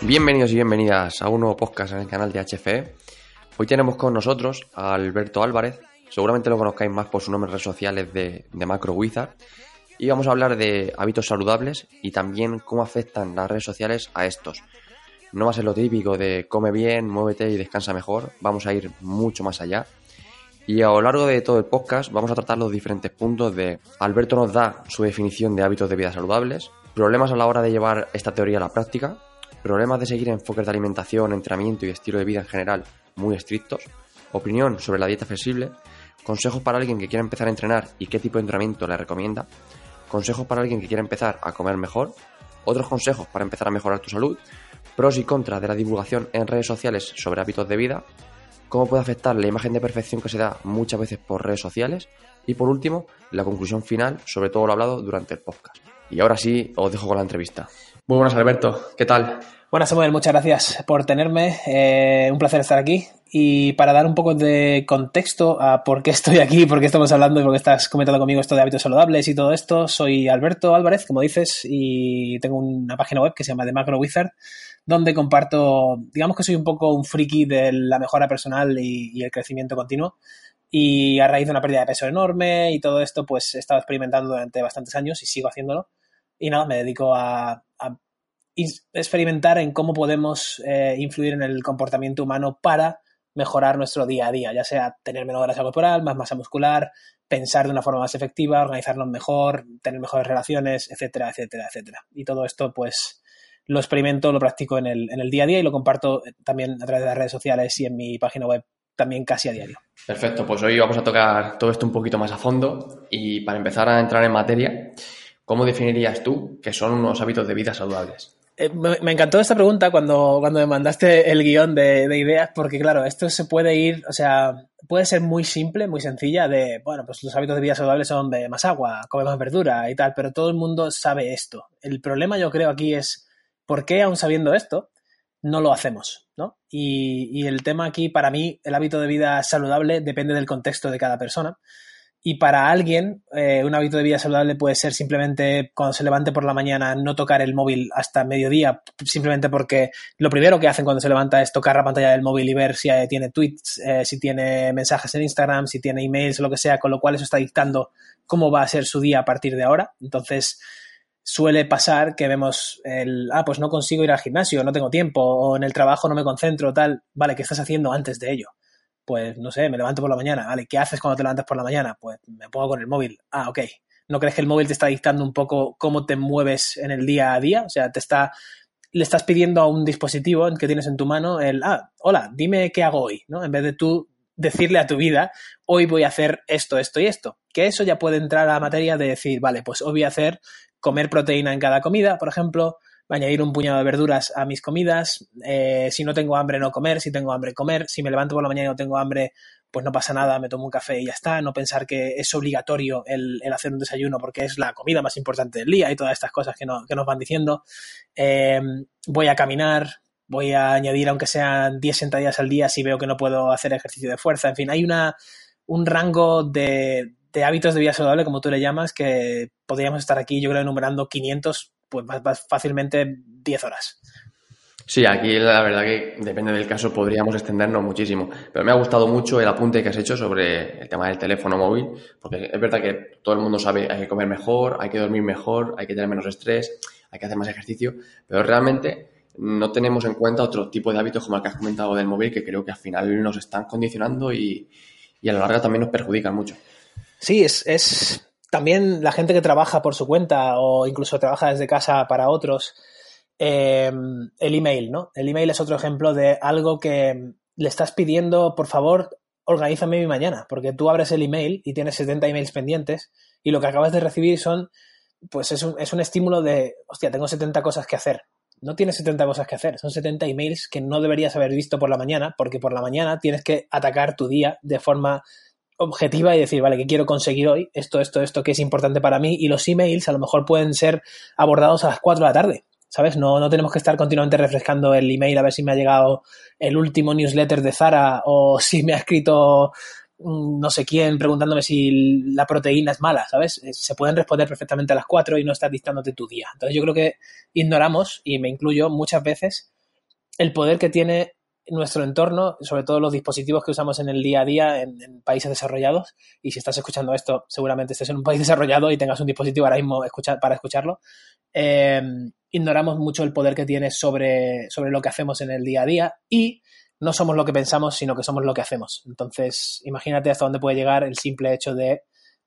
Bienvenidos y bienvenidas a un nuevo podcast en el canal de HFE. Hoy tenemos con nosotros a Alberto Álvarez. Seguramente lo conozcáis más por su nombre en redes sociales de, de Macro Wizard. Y vamos a hablar de hábitos saludables y también cómo afectan las redes sociales a estos. No va a ser lo típico de come bien, muévete y descansa mejor. Vamos a ir mucho más allá. Y a lo largo de todo el podcast vamos a tratar los diferentes puntos de Alberto nos da su definición de hábitos de vida saludables, problemas a la hora de llevar esta teoría a la práctica, problemas de seguir enfoques de alimentación, entrenamiento y estilo de vida en general muy estrictos, opinión sobre la dieta flexible, consejos para alguien que quiera empezar a entrenar y qué tipo de entrenamiento le recomienda, consejos para alguien que quiera empezar a comer mejor, otros consejos para empezar a mejorar tu salud, pros y contras de la divulgación en redes sociales sobre hábitos de vida, cómo puede afectar la imagen de perfección que se da muchas veces por redes sociales y por último, la conclusión final sobre todo lo hablado durante el podcast. Y ahora sí, os dejo con la entrevista. Muy buenas, Alberto. ¿Qué tal? Buenas, Samuel. Muchas gracias por tenerme. Eh, un placer estar aquí. Y para dar un poco de contexto a por qué estoy aquí, por qué estamos hablando y por qué estás comentando conmigo esto de hábitos saludables y todo esto, soy Alberto Álvarez, como dices, y tengo una página web que se llama The Macro Wizard, donde comparto, digamos que soy un poco un friki de la mejora personal y, el crecimiento continuo. Y a raíz de una pérdida de peso enorme y todo esto, pues he estado experimentando durante bastantes años y sigo haciéndolo. Y nada, me dedico a, a experimentar en cómo podemos eh, influir en el comportamiento humano para mejorar nuestro día a día, ya sea tener menos grasa corporal, más masa muscular, pensar de una forma más efectiva, organizarnos mejor, tener mejores relaciones, etcétera, etcétera, etcétera. Y todo esto, pues, lo experimento, lo practico en el, en el día a día y lo comparto también a través de las redes sociales y en mi página web también casi a diario. Perfecto, pues hoy vamos a tocar todo esto un poquito más a fondo y para empezar a entrar en materia, ¿cómo definirías tú que son unos hábitos de vida saludables? Eh, me, me, encantó esta pregunta cuando, cuando me mandaste el guion de, de, ideas, porque claro, esto se puede ir, o sea, puede ser muy simple, muy sencilla, de, bueno, pues los hábitos de vida saludables son de más agua, come más verdura y tal, pero todo el mundo sabe esto. El problema yo creo aquí es, ¿por qué aún sabiendo esto no lo hacemos? ¿no? Y, el tema aquí, para mí, el hábito de vida saludable depende del contexto de cada persona. Y para alguien, eh, un hábito de vida saludable puede ser simplemente cuando se levante por la mañana no tocar el móvil hasta mediodía, simplemente porque lo primero que hacen cuando se levanta es tocar la pantalla del móvil y ver si tiene tweets, eh, si tiene mensajes en Instagram, si tiene emails lo que sea, con lo cual eso está dictando cómo va a ser su día a partir de ahora. Entonces, suele pasar que vemos el, ah, pues no consigo ir al gimnasio, no tengo tiempo, o en el trabajo no me concentro, tal. Vale, ¿qué estás haciendo antes de ello? pues no sé, me levanto por la mañana, ¿vale? ¿Qué haces cuando te levantas por la mañana? Pues me pongo con el móvil. Ah, ok. ¿No crees que el móvil te está dictando un poco cómo te mueves en el día a día? O sea, te está, le estás pidiendo a un dispositivo que tienes en tu mano el, ah, hola, dime qué hago hoy, ¿no? En vez de tú decirle a tu vida, hoy voy a hacer esto, esto y esto. Que eso ya puede entrar a la materia de decir, vale, pues hoy voy a hacer comer proteína en cada comida, por ejemplo, añadir un puñado de verduras a mis comidas, eh, si no tengo hambre no comer, si tengo hambre comer, si me levanto por la mañana y no tengo hambre, pues no pasa nada, me tomo un café y ya está, no pensar que es obligatorio el, hacer un desayuno porque es la comida más importante del día y todas estas cosas que, no, que nos van diciendo. Eh, voy a caminar, voy a añadir aunque sean 10 sentadillas al día si veo que no puedo hacer ejercicio de fuerza, en fin, hay una, un rango de, de hábitos de vida saludable, como tú le llamas, que podríamos estar aquí, yo creo, enumerando 500 pues fácilmente 10 horas. Sí, aquí la verdad que depende del caso podríamos extendernos muchísimo, pero me ha gustado mucho el apunte que has hecho sobre el tema del teléfono móvil, porque es verdad que todo el mundo sabe hay que comer mejor, hay que dormir mejor, hay que tener menos estrés, hay que hacer más ejercicio, pero realmente no tenemos en cuenta otro tipo de hábitos como el que has comentado del móvil que creo que al final nos están condicionando y, y a la larga también nos perjudican mucho. Sí, es, es también la gente que trabaja por su cuenta o incluso trabaja desde casa para otros, eh, el email, ¿no? El email es otro ejemplo de algo que le estás pidiendo, por favor, organízame mi mañana, porque tú abres el email y tienes 70 emails pendientes y lo que acabas de recibir son, pues es un, es un estímulo de, hostia, tengo 70 cosas que hacer. No tienes 70 cosas que hacer, son 70 emails que no deberías haber visto por la mañana, porque por la mañana tienes que atacar tu día de forma objetiva y decir, vale, ¿qué quiero conseguir hoy? Esto, esto, esto que es importante para mí. Y los emails a lo mejor pueden ser abordados a las 4 de la tarde. ¿Sabes? No, no tenemos que estar continuamente refrescando el email a ver si me ha llegado el último newsletter de Zara o si me ha escrito mm, no sé quién preguntándome si la proteína es mala, ¿sabes? Eh, se pueden responder perfectamente a las 4 y no estar dictándote tu día. Entonces yo creo que ignoramos, y me incluyo muchas veces, el poder que tiene nuestro entorno, sobre todo los dispositivos que usamos en el día a día en, países desarrollados. Y si estás escuchando esto, seguramente estés en un país desarrollado y tengas un dispositivo ahora mismo para escucharlo. Eh, ignoramos mucho el poder que tiene sobre, sobre lo que hacemos en el día a día y no somos lo que pensamos, sino que somos lo que hacemos. Entonces, imagínate hasta dónde puede llegar el simple hecho de,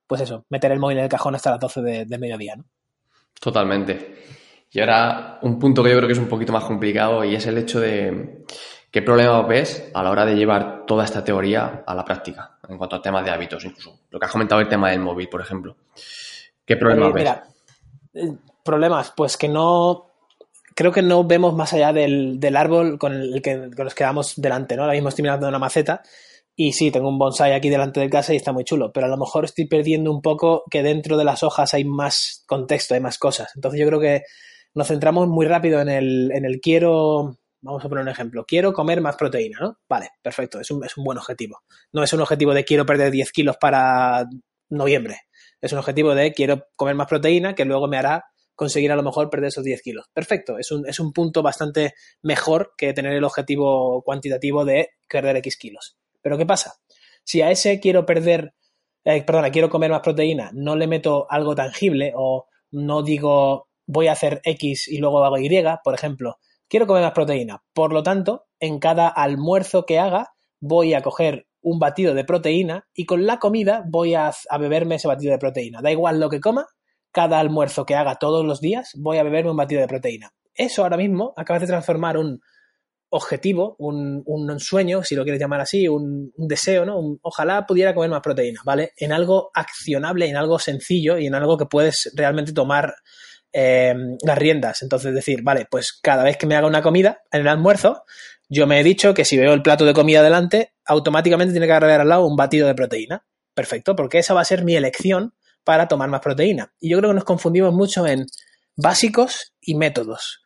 pues eso, meter el móvil en el cajón hasta las 12 de, de mediodía, ¿no? Totalmente. Y ahora un punto que yo creo que es un poquito más complicado y es el hecho de ¿Qué problema ves a la hora de llevar toda esta teoría a la práctica en cuanto a temas de hábitos, incluso lo que has comentado el tema del móvil, por ejemplo? ¿Qué problemas ves? Mira, eh, problemas, pues que no creo que no vemos más allá del, árbol con el que nos quedamos delante, ¿no? Ahora mismo estoy mirando una maceta y sí, tengo un bonsai aquí delante de casa y está muy chulo, pero a lo mejor estoy perdiendo un poco que dentro de las hojas hay más contexto, hay más cosas. Entonces yo creo que nos centramos muy rápido en el, en el quiero Vamos a poner un ejemplo. Quiero comer más proteína, ¿no? Vale, perfecto, es un, es un buen objetivo. No es un objetivo de quiero perder 10 kilos para noviembre. Es un objetivo de quiero comer más proteína que luego me hará conseguir a lo mejor perder esos 10 kilos. Perfecto, es un, es un punto bastante mejor que tener el objetivo cuantitativo de perder X kilos. Pero ¿qué pasa? Si a ese quiero perder, eh, perdona, quiero comer más proteína, no le meto algo tangible o no digo voy a hacer X y luego hago Y, por ejemplo, quiero comer más proteína. Por lo tanto, en cada almuerzo que haga, voy a coger un batido de proteína y con la comida voy a, beberme ese batido de proteína. Da igual lo que coma, cada almuerzo que haga todos los días, voy a beberme un batido de proteína. Eso ahora mismo acaba de transformar un objetivo, un, sueño, si lo quieres llamar así, un, deseo, ¿no? ojalá pudiera comer más proteína, ¿vale? En algo accionable, en algo sencillo y en algo que puedes realmente tomar eh, las riendas. Entonces decir, vale, pues cada vez que me haga una comida en el almuerzo, yo me he dicho que si veo el plato de comida delante, automáticamente tiene que agregar al lado un batido de proteína. Perfecto, porque esa va a ser mi elección para tomar más proteína. Y yo creo que nos confundimos mucho en básicos y métodos.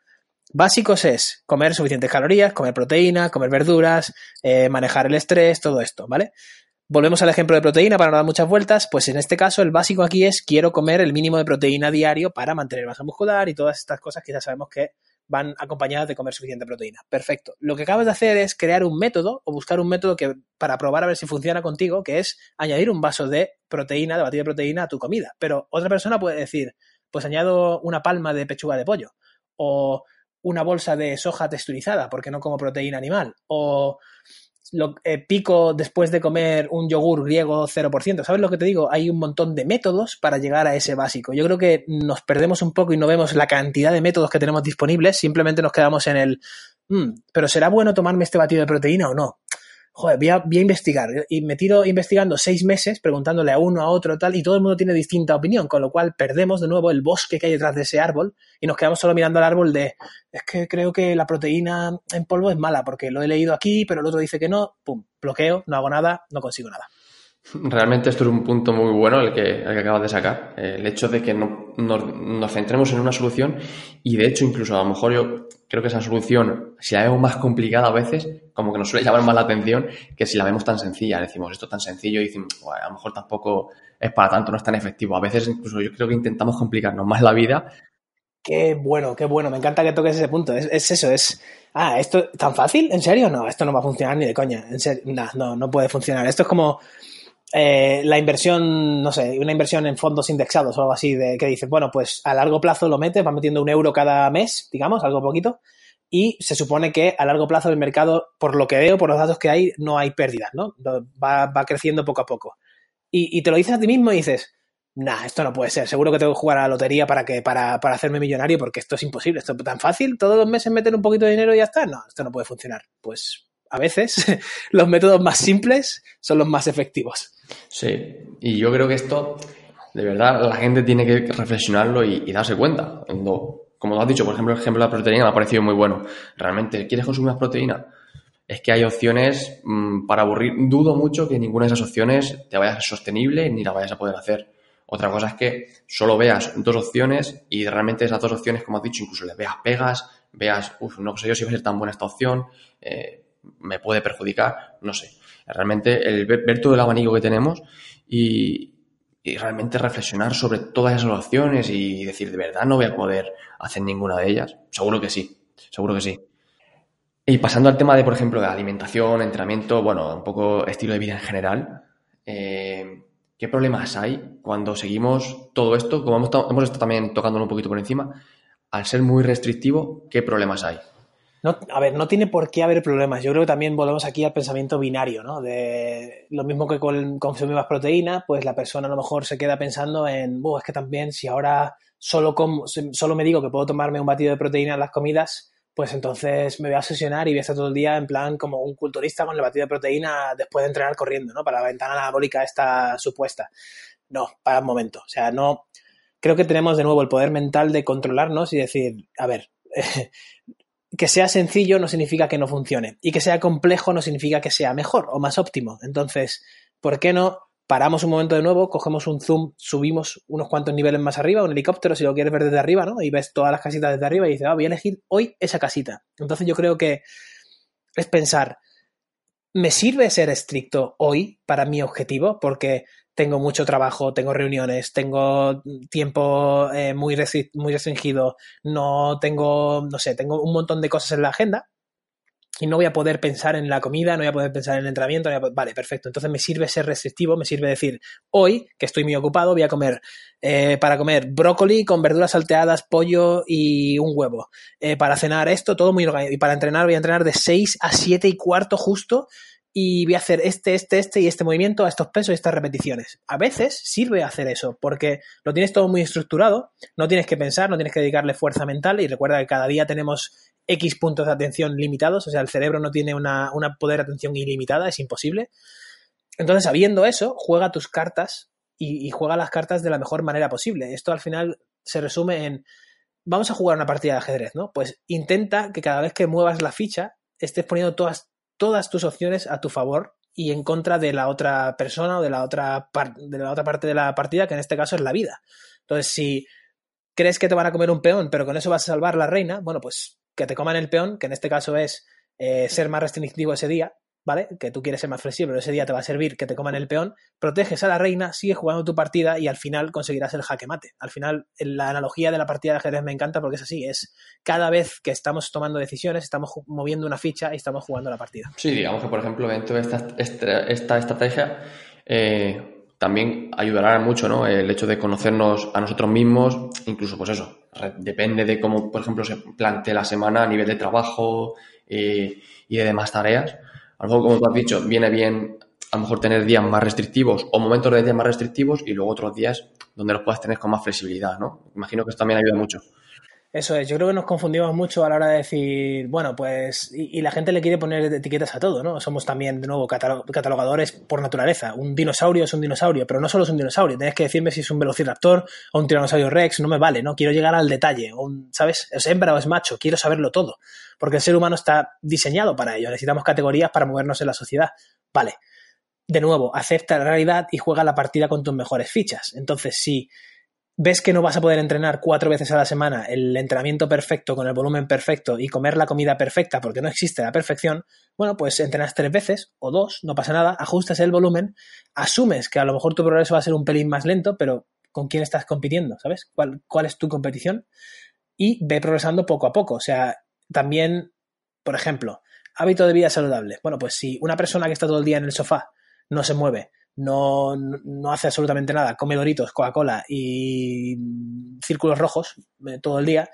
Básicos es comer suficientes calorías, comer proteína, comer verduras, eh, manejar el estrés, todo esto, ¿vale? Volvemos al ejemplo de proteína para no dar muchas vueltas, pues en este caso el básico aquí es quiero comer el mínimo de proteína diario para mantener masa muscular y todas estas cosas que ya sabemos que van acompañadas de comer suficiente proteína. Perfecto. Lo que acabas de hacer es crear un método o buscar un método que para probar a ver si funciona contigo, que es añadir un vaso de proteína, de batido de proteína a tu comida. Pero otra persona puede decir, pues añado una palma de pechuga de pollo o una bolsa de soja texturizada porque no como proteína animal o lo, eh, pico después de comer un yogur griego 0%. ¿Sabes lo que te digo? Hay un montón de métodos para llegar a ese básico. Yo creo que nos perdemos un poco y no vemos la cantidad de métodos que tenemos disponibles, simplemente nos quedamos en el, mm, pero ¿será bueno tomarme este batido de proteína o no? Joder, voy a, investigar. Y me tiro investigando seis meses, preguntándole a uno, a otro, tal, y todo el mundo tiene distinta opinión, con lo cual perdemos de nuevo el bosque que hay detrás de ese árbol y nos quedamos solo mirando al árbol de, es que creo que la proteína en polvo es mala, porque lo he leído aquí, pero el otro dice que no, pum, bloqueo, no hago nada, no consigo nada. Realmente esto es un punto muy bueno el que, el que acabas de sacar. El hecho de que no, nos, centremos en una solución y de hecho incluso a lo mejor yo creo que esa solución, si la vemos más complicada a veces, como que nos suele llamar más la atención que si la vemos tan sencilla. Decimos esto tan sencillo y decimos, a lo mejor tampoco es para tanto, no es tan efectivo. A veces incluso yo creo que intentamos complicarnos más la vida. Qué bueno, qué bueno. Me encanta que toques ese punto. Es, es eso, es... Ah, ¿esto tan fácil? ¿En serio? No, esto no va a funcionar ni de coña. En serio, no, no, no puede funcionar. Esto es como eh, la inversión, no sé, una inversión en fondos indexados o algo así, de que dices, bueno, pues a largo plazo lo metes, va metiendo un euro cada mes, digamos, algo poquito, y se supone que a largo plazo el mercado, por lo que veo, por los datos que hay, no hay pérdidas, ¿no? Va, va creciendo poco a poco. Y, y, te lo dices a ti mismo y dices, nah, esto no puede ser. Seguro que tengo que jugar a la lotería para, que, para, para hacerme millonario porque esto es imposible. Esto es tan fácil. Todos los meses meter un poquito de dinero y ya está. No, esto no puede funcionar. Pues a veces los métodos más simples son los más efectivos. Sí, y yo creo que esto, de verdad, la gente tiene que reflexionarlo y, darse cuenta. Cuando, como has dicho, por ejemplo, el ejemplo de la proteína me ha parecido muy bueno. Realmente, ¿quieres consumir más proteína? Es que hay opciones mmm, para aburrir. Dudo mucho que ninguna de esas opciones te vaya a ser sostenible ni la vayas a poder hacer. Otra cosa es que solo veas dos opciones y realmente esas dos opciones, como has dicho, incluso le veas pegas, veas, uff, no sé yo si va a ser tan buena esta opción, eh, me puede perjudicar, no sé. Realmente el ver, todo el abanico que tenemos y, y, realmente reflexionar sobre todas esas opciones y decir, de verdad no voy a poder hacer ninguna de ellas. Seguro que sí, seguro que sí. Y pasando al tema de, por ejemplo, de alimentación, entrenamiento, bueno, un poco estilo de vida en general, eh, ¿qué problemas hay cuando seguimos todo esto? Como hemos, hemos estado también tocándolo un poquito por encima, al ser muy restrictivo, ¿qué problemas hay? No, a ver, no tiene por qué haber problemas. Yo creo que también volvemos aquí al pensamiento binario, ¿no? De lo mismo que con consumir más proteína, pues la persona a lo mejor se queda pensando en, es que también si ahora solo, como, solo me digo que puedo tomarme un batido de proteína en las comidas, pues entonces me voy a obsesionar y voy a estar todo el día en plan como un culturista con el batido de proteína después de entrenar corriendo, ¿no? Para la ventana anabólica esta supuesta. No, para un momento. O sea, no. Creo que tenemos de nuevo el poder mental de controlarnos y decir, a ver, que sea sencillo no significa que no funcione y que sea complejo no significa que sea mejor o más óptimo. Entonces, ¿por qué no paramos un momento de nuevo, cogemos un zoom, subimos unos cuantos niveles más arriba, un helicóptero si lo quieres ver desde arriba, ¿no? Y ves todas las casitas desde arriba y dices, ah, voy a elegir hoy esa casita. Entonces yo creo que es pensar, ¿me sirve ser estricto hoy para mi objetivo? Porque tengo mucho trabajo, tengo reuniones, tengo tiempo eh, muy, muy restringido, no tengo, no sé, tengo un montón de cosas en la agenda y no voy a poder pensar en la comida, no voy a poder pensar en el entrenamiento, no poder... vale, perfecto. Entonces me sirve ser restrictivo, me sirve decir, hoy, que estoy muy ocupado, voy a comer, eh, para comer brócoli con verduras salteadas, pollo y un huevo. Eh, para cenar esto, todo muy organizado. Y para entrenar, voy a entrenar de 6 a 7 y cuarto justo y voy a hacer este, este, este y este movimiento a estos pesos y estas repeticiones. A veces sirve hacer eso porque lo tienes todo muy estructurado, no tienes que pensar, no tienes que dedicarle fuerza mental y recuerda que cada día tenemos X puntos de atención limitados, o sea, el cerebro no tiene una, una poder de atención ilimitada, es imposible. Entonces, sabiendo eso, juega tus cartas y, y juega las cartas de la mejor manera posible. Esto al final se resume en, vamos a jugar una partida de ajedrez, ¿no? Pues intenta que cada vez que muevas la ficha estés poniendo todas todas tus opciones a tu favor y en contra de la otra persona o de la otra, de la otra parte de la partida, que en este caso es la vida. Entonces, si crees que te van a comer un peón, pero con eso vas a salvar la reina, bueno, pues que te coman el peón, que en este caso es eh, ser más restrictivo ese día, ¿vale? Que tú quieres ser más flexible, pero ese día te va a servir que te coman el peón, proteges a la reina, sigues jugando tu partida y al final conseguirás el jaque mate. Al final, la analogía de la partida de ajedrez me encanta porque es así, es cada vez que estamos tomando decisiones, estamos moviendo una ficha y estamos jugando la partida. Sí, digamos que, por ejemplo, dentro de esta, esta, esta estrategia eh, también ayudará mucho, ¿no? El hecho de conocernos a nosotros mismos, incluso, pues eso, depende de cómo, por ejemplo, se plantee la semana a nivel de trabajo eh, y de demás tareas a lo mejor, como tú has dicho, viene bien a lo mejor tener días más restrictivos o momentos de días más restrictivos y luego otros días donde los puedas tener con más flexibilidad, ¿no? Imagino que esto también ayuda mucho. Eso es, yo creo que nos confundimos mucho a la hora de decir, bueno, pues, y, la gente le quiere poner etiquetas a todo, ¿no? Somos también, de nuevo, catalogadores por naturaleza. Un dinosaurio es un dinosaurio, pero no solo es un dinosaurio, tienes que decirme si es un velociraptor o un tiranosaurio rex, no me vale, ¿no? Quiero llegar al detalle, un, ¿sabes? ¿Es hembra o es macho? Quiero saberlo todo, porque el ser humano está diseñado para ello, necesitamos categorías para movernos en la sociedad. Vale. De nuevo, acepta la realidad y juega la partida con tus mejores fichas. Entonces, si ves que no vas a poder entrenar cuatro veces a la semana el entrenamiento perfecto con el volumen perfecto y comer la comida perfecta porque no existe la perfección, bueno, pues entrenas tres veces o dos, no pasa nada, ajustas el volumen, asumes que a lo mejor tu progreso va a ser un pelín más lento, pero ¿con quién estás compitiendo? ¿Sabes? ¿Cuál, cuál es tu competición? Y ve progresando poco a poco. O sea, también, por ejemplo, hábito de vida saludable. Bueno, pues si una persona que está todo el día en el sofá no se mueve, no, no hace absolutamente nada, come doritos, Coca-Cola y círculos rojos eh, todo el día,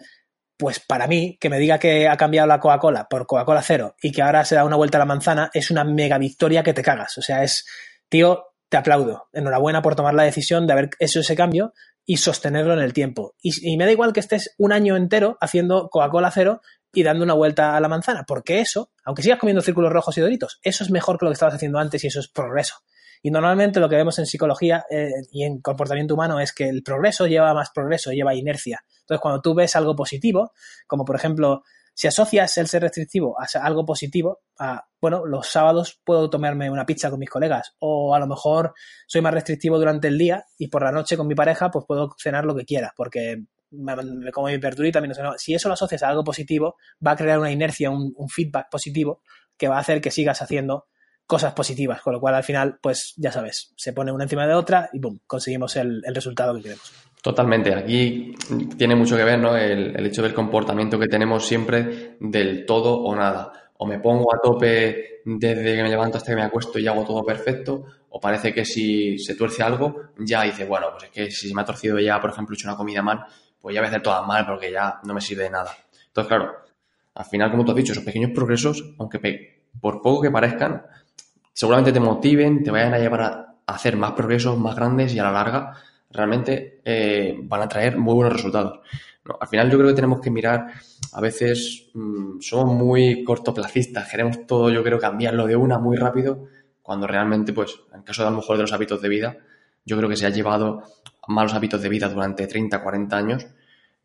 pues para mí, que me diga que ha cambiado la Coca-Cola por Coca-Cola cero y que ahora se da una vuelta a la manzana, es una mega victoria que te cagas. O sea, es, tío, te aplaudo. Enhorabuena por tomar la decisión de haber hecho ese cambio y sostenerlo en el tiempo. Y, y me da igual que estés un año entero haciendo Coca-Cola cero y dando una vuelta a la manzana, porque eso, aunque sigas comiendo círculos rojos y doritos, eso es mejor que lo que estabas haciendo antes y eso es progreso. Y normalmente lo que vemos en psicología eh, y en comportamiento humano es que el progreso lleva más progreso, lleva inercia. Entonces, cuando tú ves algo positivo, como por ejemplo, si asocias el ser restrictivo a algo positivo, a, bueno, los sábados puedo tomarme una pizza con mis colegas, o a lo mejor soy más restrictivo durante el día y por la noche con mi pareja, pues puedo cenar lo que quiera, porque me, como mi verdurita, no, si eso lo asocias a algo positivo, va a crear una inercia, un, feedback positivo que va a hacer que sigas haciendo cosas positivas, con lo cual al final, pues ya sabes, se pone una encima de otra y boom, conseguimos el, resultado que queremos. Totalmente, aquí tiene mucho que ver ¿no? el, el, hecho del comportamiento que tenemos siempre del todo o nada. O me pongo a tope desde que me levanto hasta que me acuesto y hago todo perfecto, o parece que si se tuerce algo, ya dice, bueno, pues es que si me ha torcido ya, por ejemplo, he hecho una comida mal, pues ya voy a hacer todas mal porque ya no me sirve de nada. Entonces, claro, al final, como tú has dicho, esos pequeños progresos, aunque por poco que parezcan, seguramente te motiven, te vayan a llevar a hacer más progresos más grandes y a la larga realmente eh, van a traer muy buenos resultados. al final yo creo que tenemos que mirar, a veces mm, somos muy cortoplacistas, queremos todo yo creo cambiarlo de una muy rápido, cuando realmente pues en caso de a lo mejor de los hábitos de vida, yo creo que se ha llevado malos hábitos de vida durante 30, 40 años,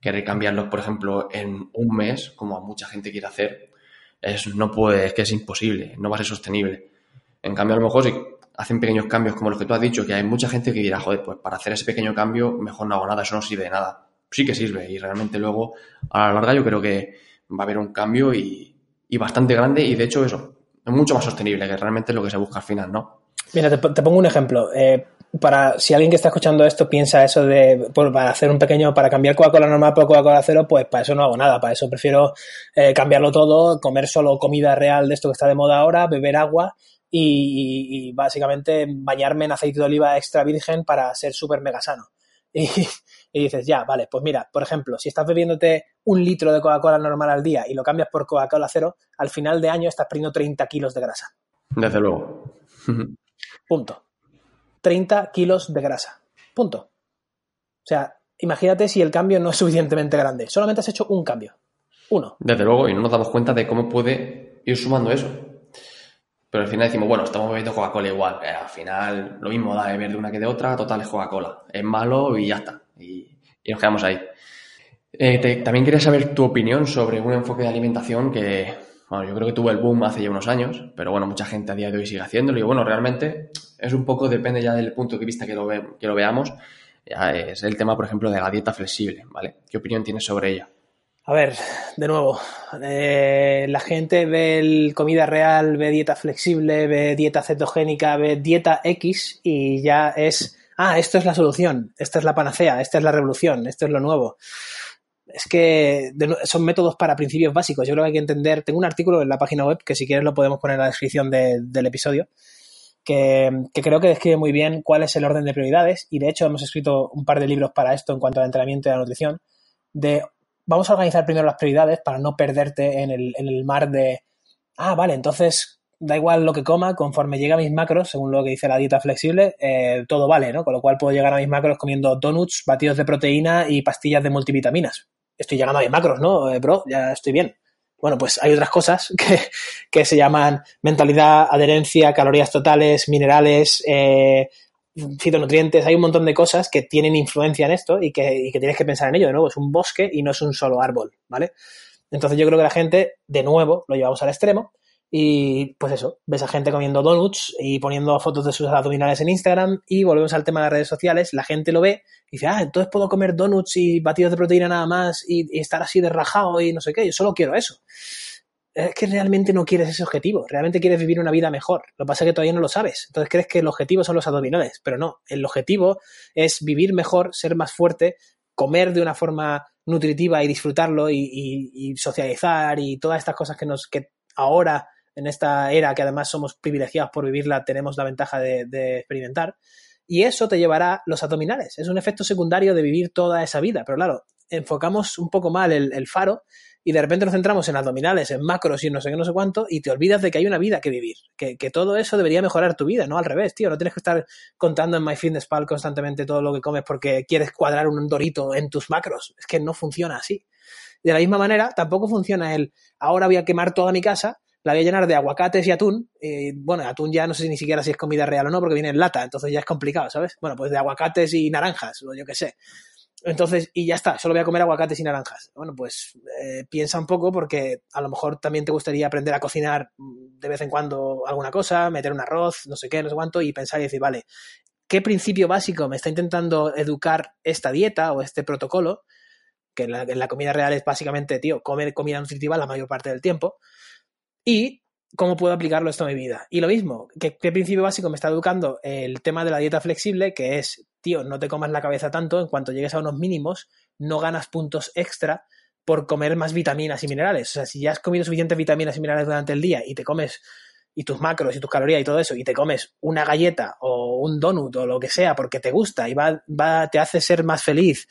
querer cambiarlos por ejemplo en un mes, como mucha gente quiere hacer, es, no puede, es que es imposible, no va a ser sostenible. En cambio, a lo mejor si hacen pequeños cambios como los que tú has dicho, que hay mucha gente que dirá, joder, pues para hacer ese pequeño cambio mejor no hago nada, eso no sirve de nada. Sí que sirve y realmente luego a la larga yo creo que va a haber un cambio y, bastante grande y de hecho eso, es mucho más sostenible, que realmente es lo que se busca al final, ¿no? Mira, te, pongo un ejemplo. Eh, para si alguien que está escuchando esto piensa eso de pues, para hacer un pequeño para cambiar Coca-Cola normal por Coca-Cola cero pues para eso no hago nada para eso prefiero eh, cambiarlo todo comer solo comida real de esto que está de moda ahora beber agua y, básicamente bañarme en aceite de oliva extra virgen para ser súper mega sano. Y, dices, ya, vale, pues mira, por ejemplo, si estás bebiéndote un litro de Coca-Cola normal al día y lo cambias por Coca-Cola cero, al final de año estás perdiendo 30 kilos de grasa. Desde luego. Punto. 30 kilos de grasa. Punto. O sea, imagínate si el cambio no es suficientemente grande. Solamente has hecho un cambio. Uno. Desde luego, y no nos damos cuenta de cómo puede ir sumando eso. Pero al final decimos, bueno, estamos bebiendo Coca-Cola igual. al final lo mismo da beber de una que de otra, total es Coca-Cola. Es malo y ya está. Y, nos quedamos ahí. Eh, también quería saber tu opinión sobre un enfoque de alimentación que, bueno, yo creo que tuvo el boom hace ya unos años, pero bueno, mucha gente a día de hoy sigue haciéndolo. Y bueno, realmente es un poco, depende ya del punto de vista que lo, que lo veamos. es el tema, por ejemplo, de la dieta flexible, ¿vale? ¿Qué opinión tienes sobre ella? A ver, de nuevo, eh, la gente ve comida real, ve dieta flexible, ve dieta cetogénica, ve dieta X y ya es, ah, esto es la solución, esta es la panacea, esta es la revolución, esto es lo nuevo. Es que son métodos para principios básicos. Yo creo que hay que entender. Tengo un artículo en la página web que si quieres lo podemos poner en la descripción del episodio. Que, creo que describe muy bien cuál es el orden de prioridades y de hecho hemos escrito un par de libros para esto en cuanto al entrenamiento y la nutrición de vamos a organizar primero las prioridades para no perderte en el, en el mar de, ah, vale, entonces da igual lo que coma, conforme llega a mis macros, según lo que dice la dieta flexible, eh, todo vale, ¿no? Con lo cual puedo llegar a mis macros comiendo donuts, batidos de proteína y pastillas de multivitaminas. Estoy llegando a mis macros, ¿no, eh, bro? Ya estoy bien. Bueno, pues hay otras cosas que, que se llaman mentalidad, adherencia, calorías totales, minerales, eh, fitonutrientes, hay un montón de cosas que tienen influencia en esto y que, tienes que pensar en ello. De nuevo, es un bosque y no es un solo árbol, ¿vale? Entonces yo creo que la gente, de nuevo, lo llevamos al extremo y pues eso, ves a gente comiendo donuts y poniendo fotos de sus abdominales en Instagram y volvemos al tema de las redes sociales, la gente lo ve y dice, ah, entonces puedo comer donuts y batidos de proteína nada más y, y estar así de rajado y no sé qué, yo solo quiero eso es que realmente no quieres ese objetivo, realmente quieres vivir una vida mejor. Lo que pasa es que todavía no lo sabes. Entonces crees que el objetivo son los abdominales, pero no, el objetivo es vivir mejor, ser más fuerte, comer de una forma nutritiva y disfrutarlo y, socializar y todas estas cosas que nos que ahora en esta era que además somos privilegiados por vivirla tenemos la ventaja de, experimentar y eso te llevará los abdominales. Es un efecto secundario de vivir toda esa vida, pero claro, enfocamos un poco mal el, faro y de repente nos centramos en abdominales, en macros y no sé qué, no sé cuánto, y te olvidas de que hay una vida que vivir, que, que todo eso debería mejorar tu vida, no al revés, tío, no tienes que estar contando en MyFitnessPal constantemente todo lo que comes porque quieres cuadrar un dorito en tus macros, es que no funciona así. De la misma manera, tampoco funciona el ahora voy a quemar toda mi casa, la voy a llenar de aguacates y atún. Y, bueno, atún ya no sé ni siquiera si es comida real o no, porque viene en lata, entonces ya es complicado, ¿sabes? Bueno, pues de aguacates y naranjas, o yo qué sé. Entonces, y ya está, solo voy a comer aguacates y naranjas. Bueno, pues eh, piensa un poco porque a lo mejor también te gustaría aprender a cocinar de vez en cuando alguna cosa, meter un arroz, no sé qué, no sé cuánto, y pensar y decir, vale, ¿qué principio básico me está intentando educar esta dieta o este protocolo? Que en la comida real es básicamente, tío, comer comida nutritiva la mayor parte del tiempo. Y cómo puedo aplicarlo esto a mi vida. Y lo mismo, ¿qué, ¿qué, principio básico me está educando el tema de la dieta flexible? Que es, tío, no te comas la cabeza tanto, en cuanto llegues a unos mínimos, no ganas puntos extra por comer más vitaminas y minerales. O sea, si ya has comido suficientes vitaminas y minerales durante el día y te comes y tus macros y tus calorías y todo eso, y te comes una galleta o un donut o lo que sea porque te gusta y va, va, te hace ser más feliz,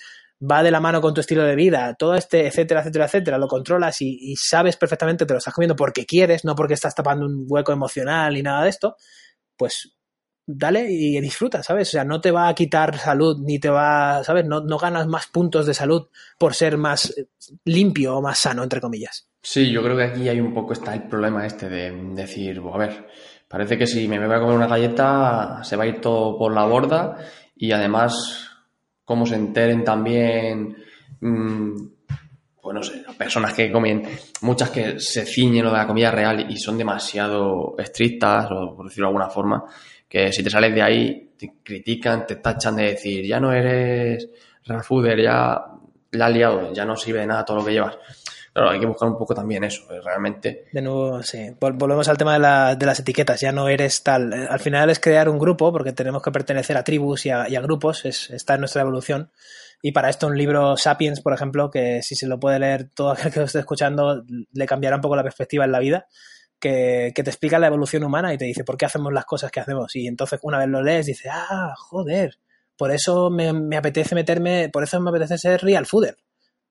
va de la mano con tu estilo de vida, todo este, etcétera, etcétera, etcétera, lo controlas y, sabes perfectamente te lo estás comiendo porque quieres, no porque estás tapando un hueco emocional y nada de esto, pues dale y disfruta, ¿sabes? O sea, no te va a quitar salud, ni te va, ¿sabes? No, no ganas más puntos de salud por ser más limpio o más sano, entre comillas. Sí, yo creo que aquí hay un poco está el problema este de decir, a ver, parece que si me voy a comer una galleta se va a ir todo por la borda y además cómo se enteren también, mmm, pues no sé, personas que comen, muchas que se ciñen lo de la comida real y son demasiado estrictas, o por decirlo de alguna forma, que si te sales de ahí te critican, te tachan de decir, ya no eres real ya la has liado, ya no sirve de nada todo lo que llevas. Claro, hay que buscar un poco también eso, eh, realmente. De nuevo, sí. Volvemos al tema de, la, de, las etiquetas. Ya no eres tal. Al final es crear un grupo, porque tenemos que pertenecer a tribus y a, y a grupos. Es, está en nuestra evolución. Y para esto un libro Sapiens, por ejemplo, que si se lo puede leer todo aquel que lo esté escuchando, le cambiará un poco la perspectiva en la vida. Que, que, te explica la evolución humana y te dice por qué hacemos las cosas que hacemos. Y entonces una vez lo lees, dices, ah, joder, por eso me, me apetece meterme, por eso me apetece ser real fooder.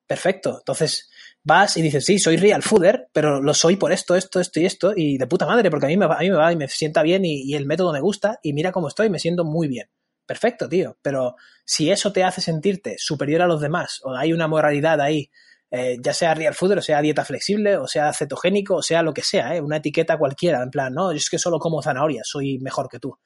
Perfecto. Entonces, vas y dices, sí, soy real fooder, pero lo soy por esto, esto, esto y esto, y de puta madre, porque a mí me va, a mí me, va y me sienta bien y, el método me gusta, y mira cómo estoy, me siento muy bien. Perfecto, tío, pero si eso te hace sentirte superior a los demás, o hay una moralidad ahí, eh, ya sea real fooder, o sea dieta flexible, o sea cetogénico, o sea lo que sea, ¿eh? una etiqueta cualquiera, en plan, no, yo es que solo como zanahoria, soy mejor que tú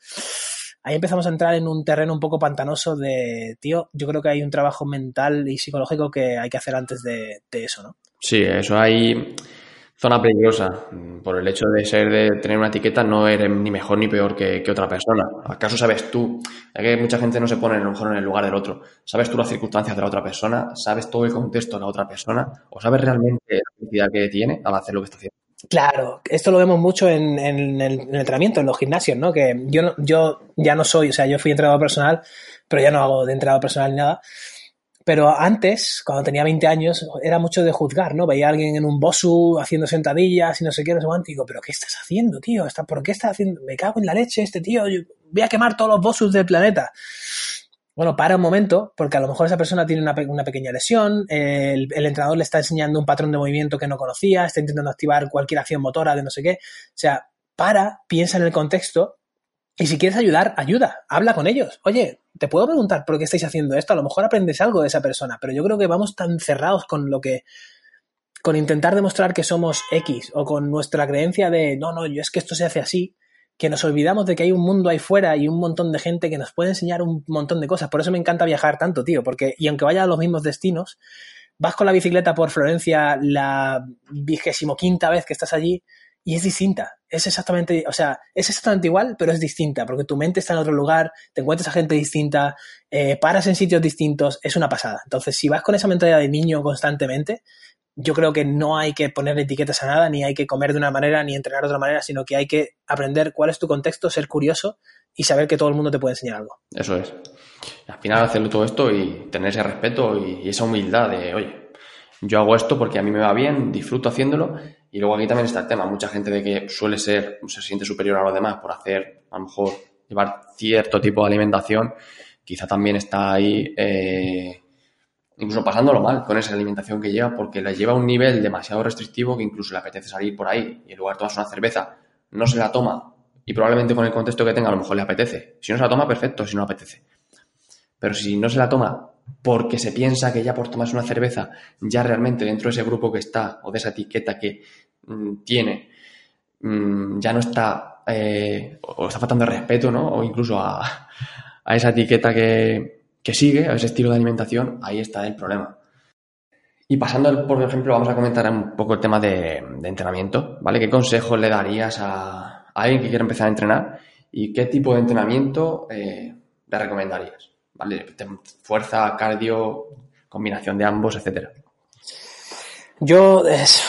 ahí empezamos a entrar en un terreno un poco pantanoso de, tío, yo creo que hay un trabajo mental y psicológico que hay que hacer antes de, de eso, ¿no? Sí, eso hay zona peligrosa. Por el hecho de ser de tener una etiqueta no eres ni mejor ni peor que, que otra persona. ¿Acaso sabes tú? Es que mucha gente no se pone a lo mejor en el lugar del otro. ¿Sabes tú las circunstancias de la otra persona? ¿Sabes todo el contexto de la otra persona? ¿O sabes realmente la felicidad que tiene al hacer lo que está haciendo? Claro, esto lo vemos mucho en, en, el, en, el, entrenamiento, en los gimnasios, ¿no? Que yo, yo ya no soy, o sea, yo fui entrenador personal, pero ya no hago de entrenador personal nada. Pero antes, cuando tenía 20 años, era mucho de juzgar, ¿no? Veía a alguien en un bosu haciendo sentadillas y no sé qué, no sé cuánto, y digo, ¿pero qué estás haciendo, tío? ¿Por qué estás haciendo? Me cago en la leche este tío, yo voy a quemar todos los bosus del planeta. Bueno, para un momento, porque a lo mejor esa persona tiene una, pequeña lesión, el, el, entrenador le está enseñando un patrón de movimiento que no conocía, está intentando activar cualquier acción motora de no sé qué. O sea, para, piensa en el contexto y si quieres ayudar, ayuda, habla con ellos. Oye, te puedo preguntar por qué estáis haciendo esto, a lo mejor aprendes algo de esa persona, pero yo creo que vamos tan cerrados con lo que con intentar demostrar que somos X o con nuestra creencia de no, no, yo es que esto se hace así, que nos olvidamos de que hay un mundo ahí fuera y un montón de gente que nos puede enseñar un montón de cosas. Por eso me encanta viajar tanto, tío, porque, y aunque vaya a los mismos destinos, vas con la bicicleta por Florencia la vigésimo quinta vez que estás allí y es distinta. Es exactamente, o sea, es exactamente igual, pero es distinta, porque tu mente está en otro lugar, te encuentras a gente distinta, eh, paras en sitios distintos, es una pasada. Entonces, si vas con esa mentalidad de niño constantemente, yo creo que no hay que poner etiquetas a nada, ni hay que comer de una manera, ni entrenar de otra manera, sino que hay que aprender cuál es tu contexto, ser curioso y saber que todo el mundo te puede enseñar algo. Eso es. Al final hacerlo todo esto y tener ese respeto y esa humildad de, oye, yo hago esto porque a mí me va bien, disfruto haciéndolo. Y luego aquí también está el tema. Mucha gente de que suele ser, se siente superior a los demás por hacer, a lo mejor, llevar cierto tipo de alimentación, quizá también está ahí eh, incluso pasándolo mal con esa alimentación que lleva, porque la lleva a un nivel demasiado restrictivo que incluso le apetece salir por ahí y en lugar de tomarse una cerveza, no se la toma y probablemente con el contexto que tenga a lo mejor le apetece. Si no se la toma, perfecto, si no apetece. Pero si no se la toma porque se piensa que ya por tomarse una cerveza, ya realmente dentro de ese grupo que está o de esa etiqueta que mm, tiene, mm, ya no está, eh, o está faltando respeto, ¿no? O incluso a, esa etiqueta que, que sigue, a ese estilo de alimentación, ahí está el problema. Y pasando, por ejemplo, vamos a comentar un poco el tema de, entrenamiento, ¿vale? ¿Qué consejos le darías a, alguien que quiere empezar a entrenar y qué tipo de entrenamiento eh, le recomendarías? ¿Vale? Fuerza, cardio, combinación de ambos, etcétera. Yo es,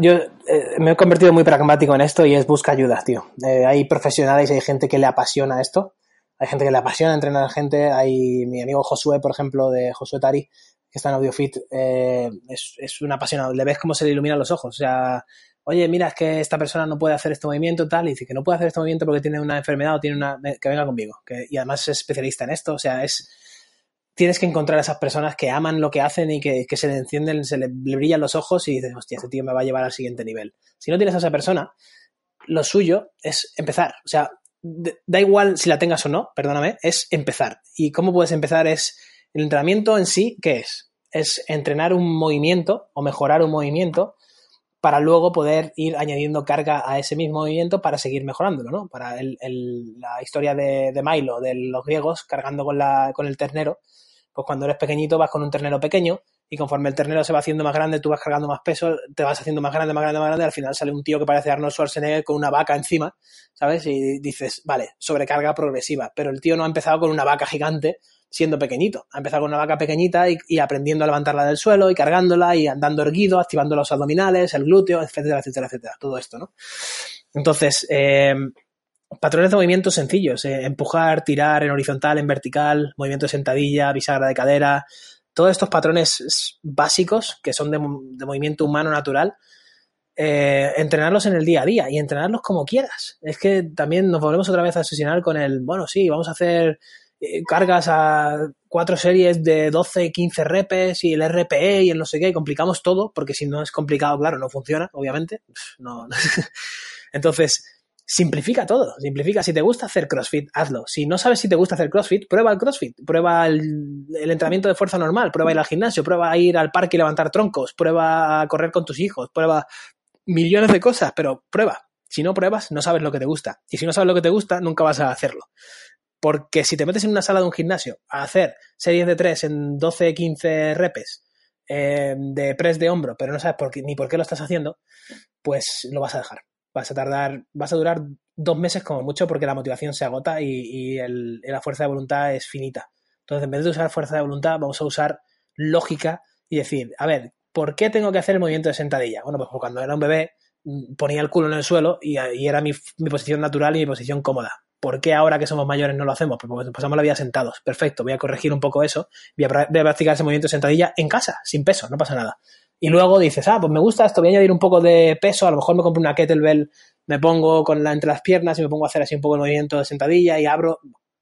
yo eh, me he convertido muy pragmático en esto y es busca ayuda, tío. Eh, hay profesionales, hay gente que le apasiona esto hay gente que le apasiona entrenar a gente. Hay mi amigo Josué, por ejemplo, de Josué Tari, que está en AudioFit, eh, es, es un apasionado. Le ves cómo se le iluminan los ojos. O sea, oye, mira, es que esta persona no puede hacer este movimiento, tal, y dice que no puede hacer este movimiento porque tiene una enfermedad o tiene una. que venga conmigo. Y además es especialista en esto. O sea, es. Tienes que encontrar a esas personas que aman lo que hacen y que, que se le encienden, se le, brillan los ojos y dices, hostia, este tío me va a llevar al siguiente nivel. Si no tienes a esa persona, lo suyo es empezar. O sea, da igual si la tengas o no, perdóname, es empezar. ¿Y cómo puedes empezar? Es el entrenamiento en sí, ¿qué es? Es entrenar un movimiento o mejorar un movimiento para luego poder ir añadiendo carga a ese mismo movimiento para seguir mejorándolo, ¿no? Para la historia de, de, Milo, de los griegos, cargando con, la, con el ternero, pues cuando eres pequeñito vas con un ternero pequeño y conforme el ternero se va haciendo más grande, tú vas cargando más peso, te vas haciendo más grande, más grande, más grande, al final sale un tío que parece Arnold Schwarzenegger con una vaca encima, ¿sabes? Y dices, vale, sobrecarga progresiva, pero el tío no ha empezado con una vaca gigante siendo pequeñito, ha empezado con una vaca pequeñita y, aprendiendo a levantarla del suelo y cargándola y andando erguido, activando los abdominales, el glúteo, etcétera, etcétera, etcétera, todo esto, ¿no? Entonces, eh, patrones de movimientos sencillos, eh, empujar, tirar en horizontal, en vertical, movimiento de sentadilla, bisagra de cadera, todos estos patrones básicos que son de, movimiento humano natural, eh, entrenarlos en el día a día y entrenarlos como quieras. Es que también nos volvemos otra vez a asesionar con el, bueno, sí, vamos a hacer eh, cargas a cuatro series de 12, 15 repes y el RPE y el no sé qué, y complicamos todo, porque si no es complicado, claro, no funciona, obviamente. No. Entonces, simplifica todo, simplifica. Si te gusta hacer CrossFit, hazlo. Si no sabes si te gusta hacer CrossFit, prueba el CrossFit, prueba el, entrenamiento de fuerza normal, prueba ir al gimnasio, prueba ir al parque y levantar troncos, prueba correr con tus hijos, prueba millones de cosas, pero prueba. Si no pruebas, no sabes lo que te gusta. Y si no sabes lo que te gusta, nunca vas a hacerlo. Porque si te metes en una sala de un gimnasio a hacer series de 3 en 12, 15 repes eh, de press de hombro, pero no sabes por qué, ni por qué lo estás haciendo, pues lo vas a dejar vas a tardar, vas a durar dos meses como mucho porque la motivación se agota y, la fuerza de voluntad es finita. Entonces, en vez de usar fuerza de voluntad, vamos a usar lógica y decir, a ver, ¿por qué tengo que hacer el movimiento de sentadilla? Bueno, pues cuando era un bebé mm, ponía el culo en el suelo y, era mi, posición natural y mi posición cómoda. ¿Por qué ahora que somos mayores no lo hacemos? Pues porque pasamos la vida sentados. Perfecto, voy a corregir un poco eso. Voy a, practicar ese movimiento de sentadilla en casa, sin peso, no pasa nada y luego dices, ah, pues me gusta esto, voy a añadir un poco de peso, a lo mejor me compro una kettlebell, me pongo con la entre las piernas y me pongo a hacer así un poco de movimiento de sentadilla y abro.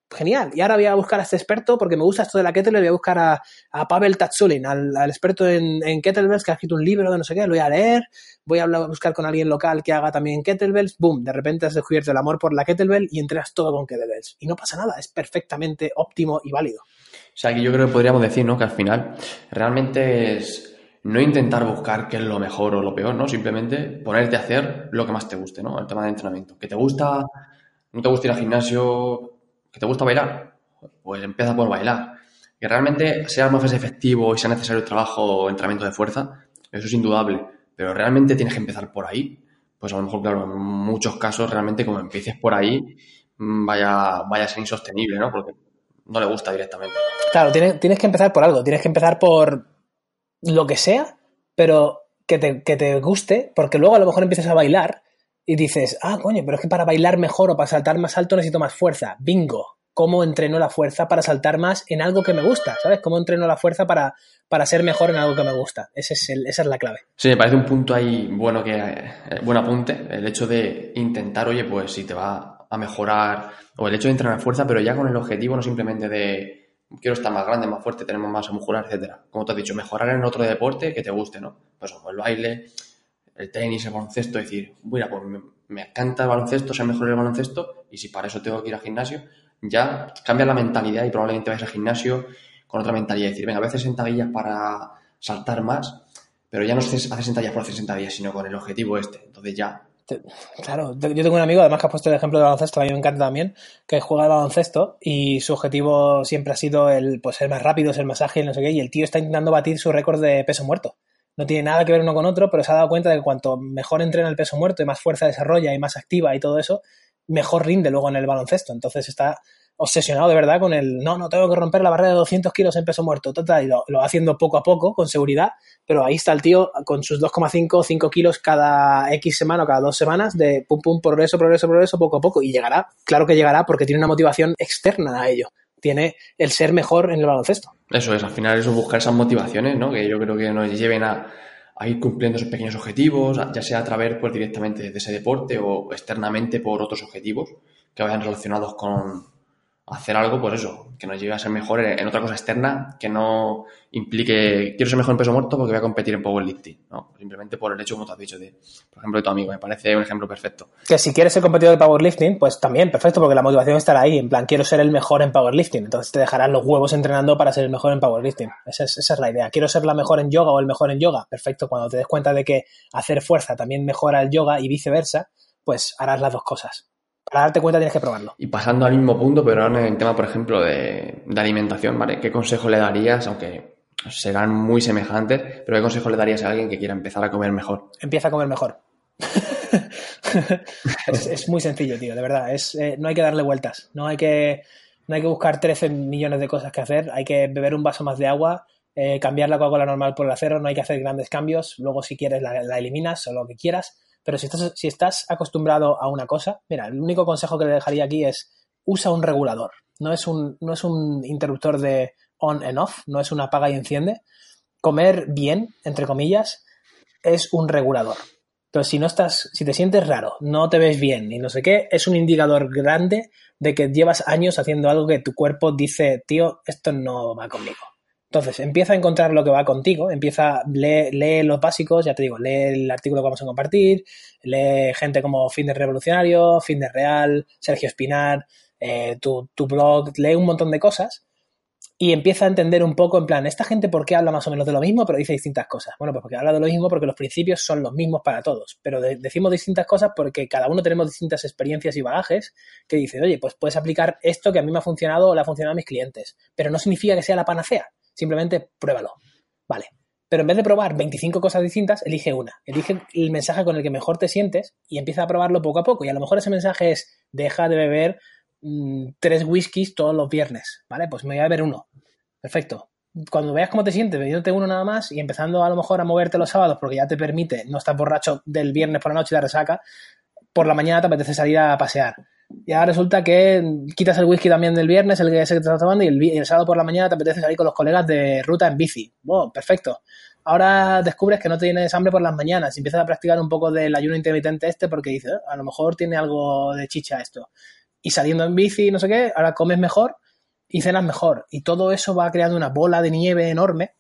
Genial. Y ahora voy a buscar a este experto porque me gusta esto de la kettlebell, voy a buscar a, a Pavel Tatsulin, al, experto en, kettlebells que ha escrito un libro de no sé qué, lo voy a leer, voy a buscar con alguien local que haga también kettlebells, boom, de repente has descubierto el amor por la kettlebell y entrenas todo con kettlebells. Y no pasa nada, es perfectamente óptimo y válido. O sea, que yo creo que podríamos decir, ¿no? Que al final realmente es no intentar buscar qué es lo mejor o lo peor, ¿no? Simplemente ponerte a hacer lo que más te guste, ¿no? El tema de entrenamiento. Que te gusta, no te gusta ir al gimnasio, que te gusta bailar, pues empieza por bailar. Que realmente sea más efectivo y sea necesario el trabajo o entrenamiento de fuerza, eso es indudable. Pero realmente tienes que empezar por ahí. Pues a lo mejor, claro, en muchos casos realmente como empieces por ahí, mm, vaya, vaya a ser insostenible, ¿no? Porque no le gusta directamente. Claro, tienes, tienes que empezar por algo. Tienes que empezar por lo que sea, pero que te, que te guste, porque luego a lo mejor empiezas a bailar y dices, ah, coño, pero es que para bailar mejor o para saltar más alto necesito más fuerza. Bingo. ¿Cómo entreno la fuerza para saltar más en algo que me gusta? ¿Sabes? ¿Cómo entreno la fuerza para, para ser mejor en algo que me gusta? Ese es el, esa es la clave. Sí, me parece un punto ahí bueno que eh, buen apunte. El hecho de intentar, oye, pues si te va a mejorar, o el hecho de entrenar fuerza, pero ya con el objetivo no simplemente de quiero estar más grande, más fuerte, tener más masa muscular, etcétera. Como te has dicho, mejorar en otro deporte que te guste, ¿no? Pues como el baile, el tenis, el baloncesto, decir, mira, pues me, me encanta el baloncesto, ser mejor el baloncesto, y si para eso tengo que ir al gimnasio, ya cambia la mentalidad y probablemente vayas al gimnasio con otra mentalidad. decir, venga, a veces sentadillas para saltar más, pero ya no haces sentadillas por hacer sentadillas, sino con el objetivo este. Entonces ya Claro, yo tengo un amigo, además que ha puesto el ejemplo de baloncesto, a mí me encanta también, que juega al baloncesto y su objetivo siempre ha sido el pues ser más rápido, ser más ágil, no sé qué, y el tío está intentando batir su récord de peso muerto. No tiene nada que ver uno con otro, pero se ha dado cuenta de que cuanto mejor entrena el peso muerto y más fuerza desarrolla y más activa y todo eso, mejor rinde luego en el baloncesto. Entonces está obsesionado de verdad con el, no, no tengo que romper la barrera de 200 kilos en peso muerto, total, y lo, haciendo poco a poco, con seguridad, pero ahí está el tío con sus 2,5 5 kilos cada X semana o cada dos semanas de pum, pum, progreso, progreso, progreso, poco a poco, y llegará, claro que llegará porque tiene una motivación externa a ello, tiene el ser mejor en el baloncesto. Eso es, al final eso buscar esas motivaciones, ¿no? Que yo creo que nos lleven a, a ir cumpliendo esos pequeños objetivos, ya sea a través pues directamente de ese deporte o externamente por otros objetivos que vayan relacionados con, hacer algo, pues eso, que nos lleve a ser mejor en otra cosa externa que no implique, quiero ser mejor en peso muerto porque voy a competir en powerlifting, ¿no? Simplemente por el hecho, como te has dicho, de, por ejemplo, de tu amigo, me parece un ejemplo perfecto. Que si quieres ser competidor de powerlifting, pues también, perfecto, porque la motivación estará ahí, en plan, quiero ser el mejor en powerlifting, entonces te dejarán los huevos entrenando para ser el mejor en powerlifting, esa es, esa es la idea. Quiero ser la mejor en yoga o el mejor en yoga, perfecto, cuando te des cuenta de que hacer fuerza también mejora el yoga y viceversa, pues harás las dos cosas para darte cuenta tienes que probarlo. Y pasando al mismo punto, pero ahora en el tema, por ejemplo, de, de, alimentación, ¿vale? ¿Qué consejo le darías, aunque serán muy semejantes, pero qué consejo le darías a alguien que quiera empezar a comer mejor? Empieza a comer mejor. es, es, muy sencillo, tío, de verdad. Es, eh, no hay que darle vueltas. No hay que, no hay que buscar 13 millones de cosas que hacer. Hay que beber un vaso más de agua, eh, cambiar la Coca-Cola normal por el acero. No hay que hacer grandes cambios. Luego, si quieres, la, la eliminas o lo que quieras pero si estás, si estás acostumbrado a una cosa, mira, el único consejo que le dejaría aquí es usa un regulador. No es un, no es un interruptor de on and off, no es una apaga y enciende. Comer bien, entre comillas, es un regulador. Entonces, si no estás, si te sientes raro, no te ves bien y no sé qué, es un indicador grande de que llevas años haciendo algo que tu cuerpo dice, tío, esto no va conmigo. Entonces, empieza a encontrar lo que va contigo, empieza, lee, lee los básicos, ya te digo, lee el artículo que vamos a compartir, lee gente como Fitness Revolucionario, Fitness Real, Sergio Espinar, eh, tu, blog, lee un montón de cosas y empieza a entender un poco, en plan, ¿esta gente por qué habla más o menos de lo mismo, pero dice distintas cosas? Bueno, pues porque habla de lo mismo porque los principios son los mismos para todos, pero de, decimos distintas cosas porque cada uno tenemos distintas experiencias y bagajes que dice, oye, pues puedes aplicar esto que a mí me ha funcionado o le ha funcionado a mis clientes, pero no significa que sea la panacea, simplemente pruébalo. Vale. Pero en vez de probar 25 cosas distintas, elige una. Elige el mensaje con el que mejor te sientes y empieza a probarlo poco a poco. Y a lo mejor ese mensaje es, deja de beber mmm, tres whiskies todos los viernes. ¿Vale? Pues me voy a beber uno. Perfecto. Cuando veas cómo te sientes, bebiéndote uno nada más y empezando a lo mejor a moverte los sábados porque ya te permite no estar borracho del viernes por la noche y la resaca, por la mañana te apetece salir a pasear y ahora resulta que quitas el whisky también del viernes, el que se te está tomando, y el, sábado por la mañana te apetece salir con los colegas de ruta en bici. Wow, perfecto. Ahora descubres que no tienes hambre por las mañanas y empiezas a practicar un poco del ayuno intermitente este porque dices, eh, a lo mejor tiene algo de chicha esto. Y saliendo en bici, no sé qué, ahora comes mejor y cenas mejor. Y todo eso va creando una bola de nieve enorme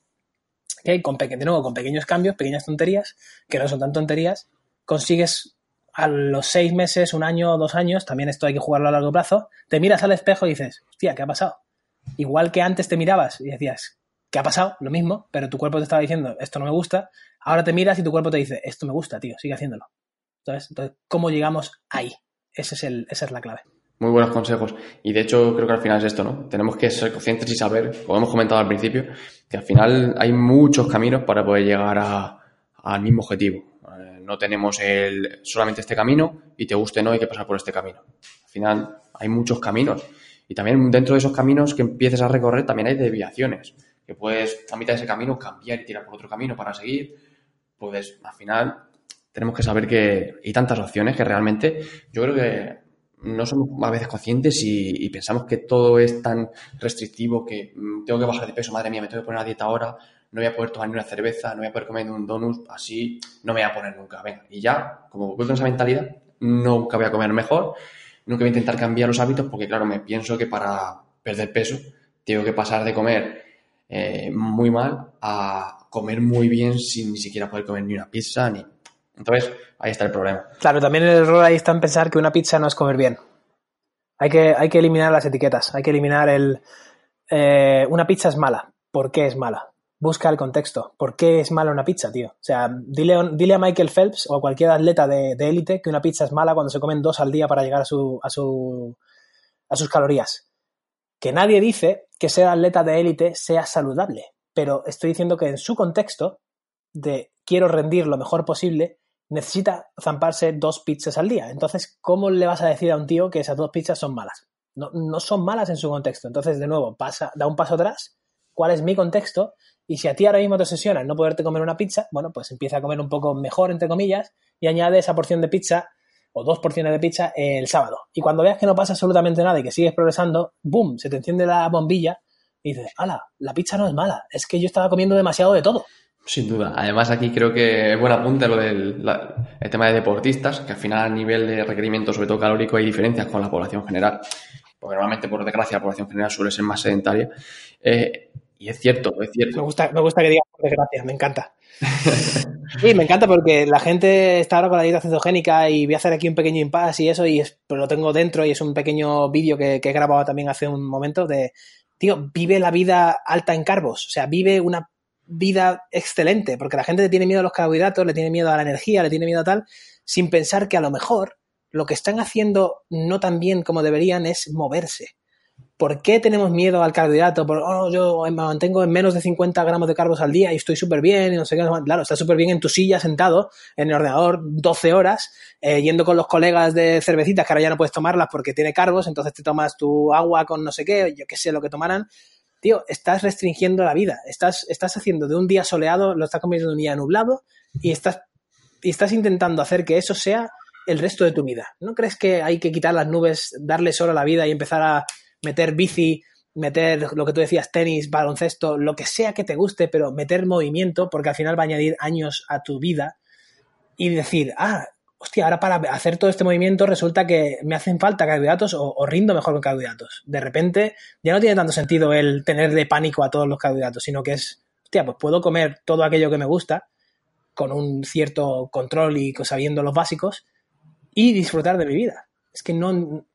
que con, de nuevo, con pequeños cambios, pequeñas tonterías, que no son tan tonterías, consigues a los seis meses, un año, dos años, también esto hay que jugarlo a largo plazo, te miras al espejo y dices, hostia, ¿qué ha pasado? Igual que antes te mirabas y decías, ¿qué ha pasado? Lo mismo, pero tu cuerpo te estaba diciendo, esto no me gusta, ahora te miras y tu cuerpo te dice, esto me gusta, tío, sigue haciéndolo. Entonces, entonces ¿cómo llegamos ahí? Ese es el, esa es la clave. Muy buenos consejos. Y de hecho, creo que al final es esto, ¿no? Tenemos que ser conscientes y saber, como hemos comentado al principio, que al final hay muchos caminos para poder llegar a, al mismo objetivo no tenemos el, solamente este camino y te guste no hay que pasar por este camino. Al final hay muchos caminos y también dentro de esos caminos que empieces a recorrer también hay desviaciones, que puedes a mitad de ese camino cambiar y tirar por otro camino para seguir. Pues al final tenemos que saber que hay tantas opciones que realmente yo creo que no somos a veces conscientes y, y pensamos que todo es tan restrictivo que mm, tengo que bajar de peso, madre mía, me tengo que poner a dieta ahora, no voy a poder tomar ni una cerveza, no voy a poder comer un donut, así no me voy a poner nunca. Venga, y ya, como vuelvo esa mentalidad, nunca voy a comer mejor, nunca voy a intentar cambiar los hábitos porque, claro, me pienso que para perder peso tengo que pasar de comer eh, muy mal a comer muy bien sin ni siquiera poder comer ni una pizza ni... Entonces, ahí está el problema. Claro, también el error ahí está en pensar que una pizza no es comer bien. Hay que, hay que eliminar las etiquetas, hay que eliminar el... eh, una pizza es mala. ¿Por qué es mala? Busca el contexto. ¿Por qué es mala una pizza, tío? O sea, dile, dile a Michael Phelps o a cualquier atleta de élite que una pizza es mala cuando se comen dos al día para llegar a, su, a, su, a sus calorías. Que nadie dice que ser atleta de élite sea saludable, pero estoy diciendo que en su contexto de quiero rendir lo mejor posible, necesita zamparse dos pizzas al día. Entonces, ¿cómo le vas a decir a un tío que esas dos pizzas son malas? No, no son malas en su contexto. Entonces, de nuevo, pasa, da un paso atrás. ¿Cuál es mi contexto? Y si a ti ahora mismo te obsesiona no poderte comer una pizza, bueno, pues empieza a comer un poco mejor, entre comillas, y añade esa porción de pizza o dos porciones de pizza el sábado. Y cuando veas que no pasa absolutamente nada y que sigues progresando, ¡boom! Se te enciende la bombilla y dices, ¡hala! La pizza no es mala, es que yo estaba comiendo demasiado de todo. Sin duda. Además, aquí creo que es buen apunte lo del el tema de deportistas, que al final a nivel de requerimiento, sobre todo calórico, hay diferencias con la población general. Porque normalmente, por desgracia, la población general suele ser más sedentaria. Eh, y es cierto, es Me cierto. gusta, me gusta que digas por desgracia, me encanta. Sí, me encanta porque la gente está ahora con la dieta cetogénica y voy a hacer aquí un pequeño impasse y eso, y pero lo tengo dentro y es un pequeño vídeo que, que he grabado también hace un momento de, tío, vive la vida alta en carbos, o sea, vive una vida excelente, porque la gente le tiene miedo a los carbohidratos, le tiene miedo a la energía, le tiene miedo a tal, sin pensar que a lo mejor lo que están haciendo no tan bien como deberían es moverse. ¿Por qué tenemos miedo al carbohidrato? Por, oh, yo me mantengo en menos de 50 gramos de carbos al día y estoy súper bien y no sé qué. Claro, estás súper bien en tu silla sentado en el ordenador 12 horas, eh, yendo con los colegas de cervecitas que ahora ya no puedes tomarlas porque tiene carbos, entonces te tomas tu agua con no sé qué, yo qué sé lo que tomarán. Tío, estás restringiendo la vida. Estás, estás haciendo de un día soleado, lo estás convirtiendo en un día nublado y estás, y estás intentando hacer que eso sea el resto de tu vida. ¿No crees que hay que quitar las nubes, darle sol a la vida y empezar a meter bici, meter lo que tú decías, tenis, baloncesto, lo que sea que te guste, pero meter movimiento, porque al final va a añadir años a tu vida y decir, ah, hostia, ahora para hacer todo este movimiento resulta que me hacen falta carbohidratos o, o rindo mejor con carbohidratos. De repente ya no tiene tanto sentido el tenerle pánico a todos los carbohidratos, sino que es, hostia, pues puedo comer todo aquello que me gusta con un cierto control y sabiendo los básicos y disfrutar de mi vida. Es que no,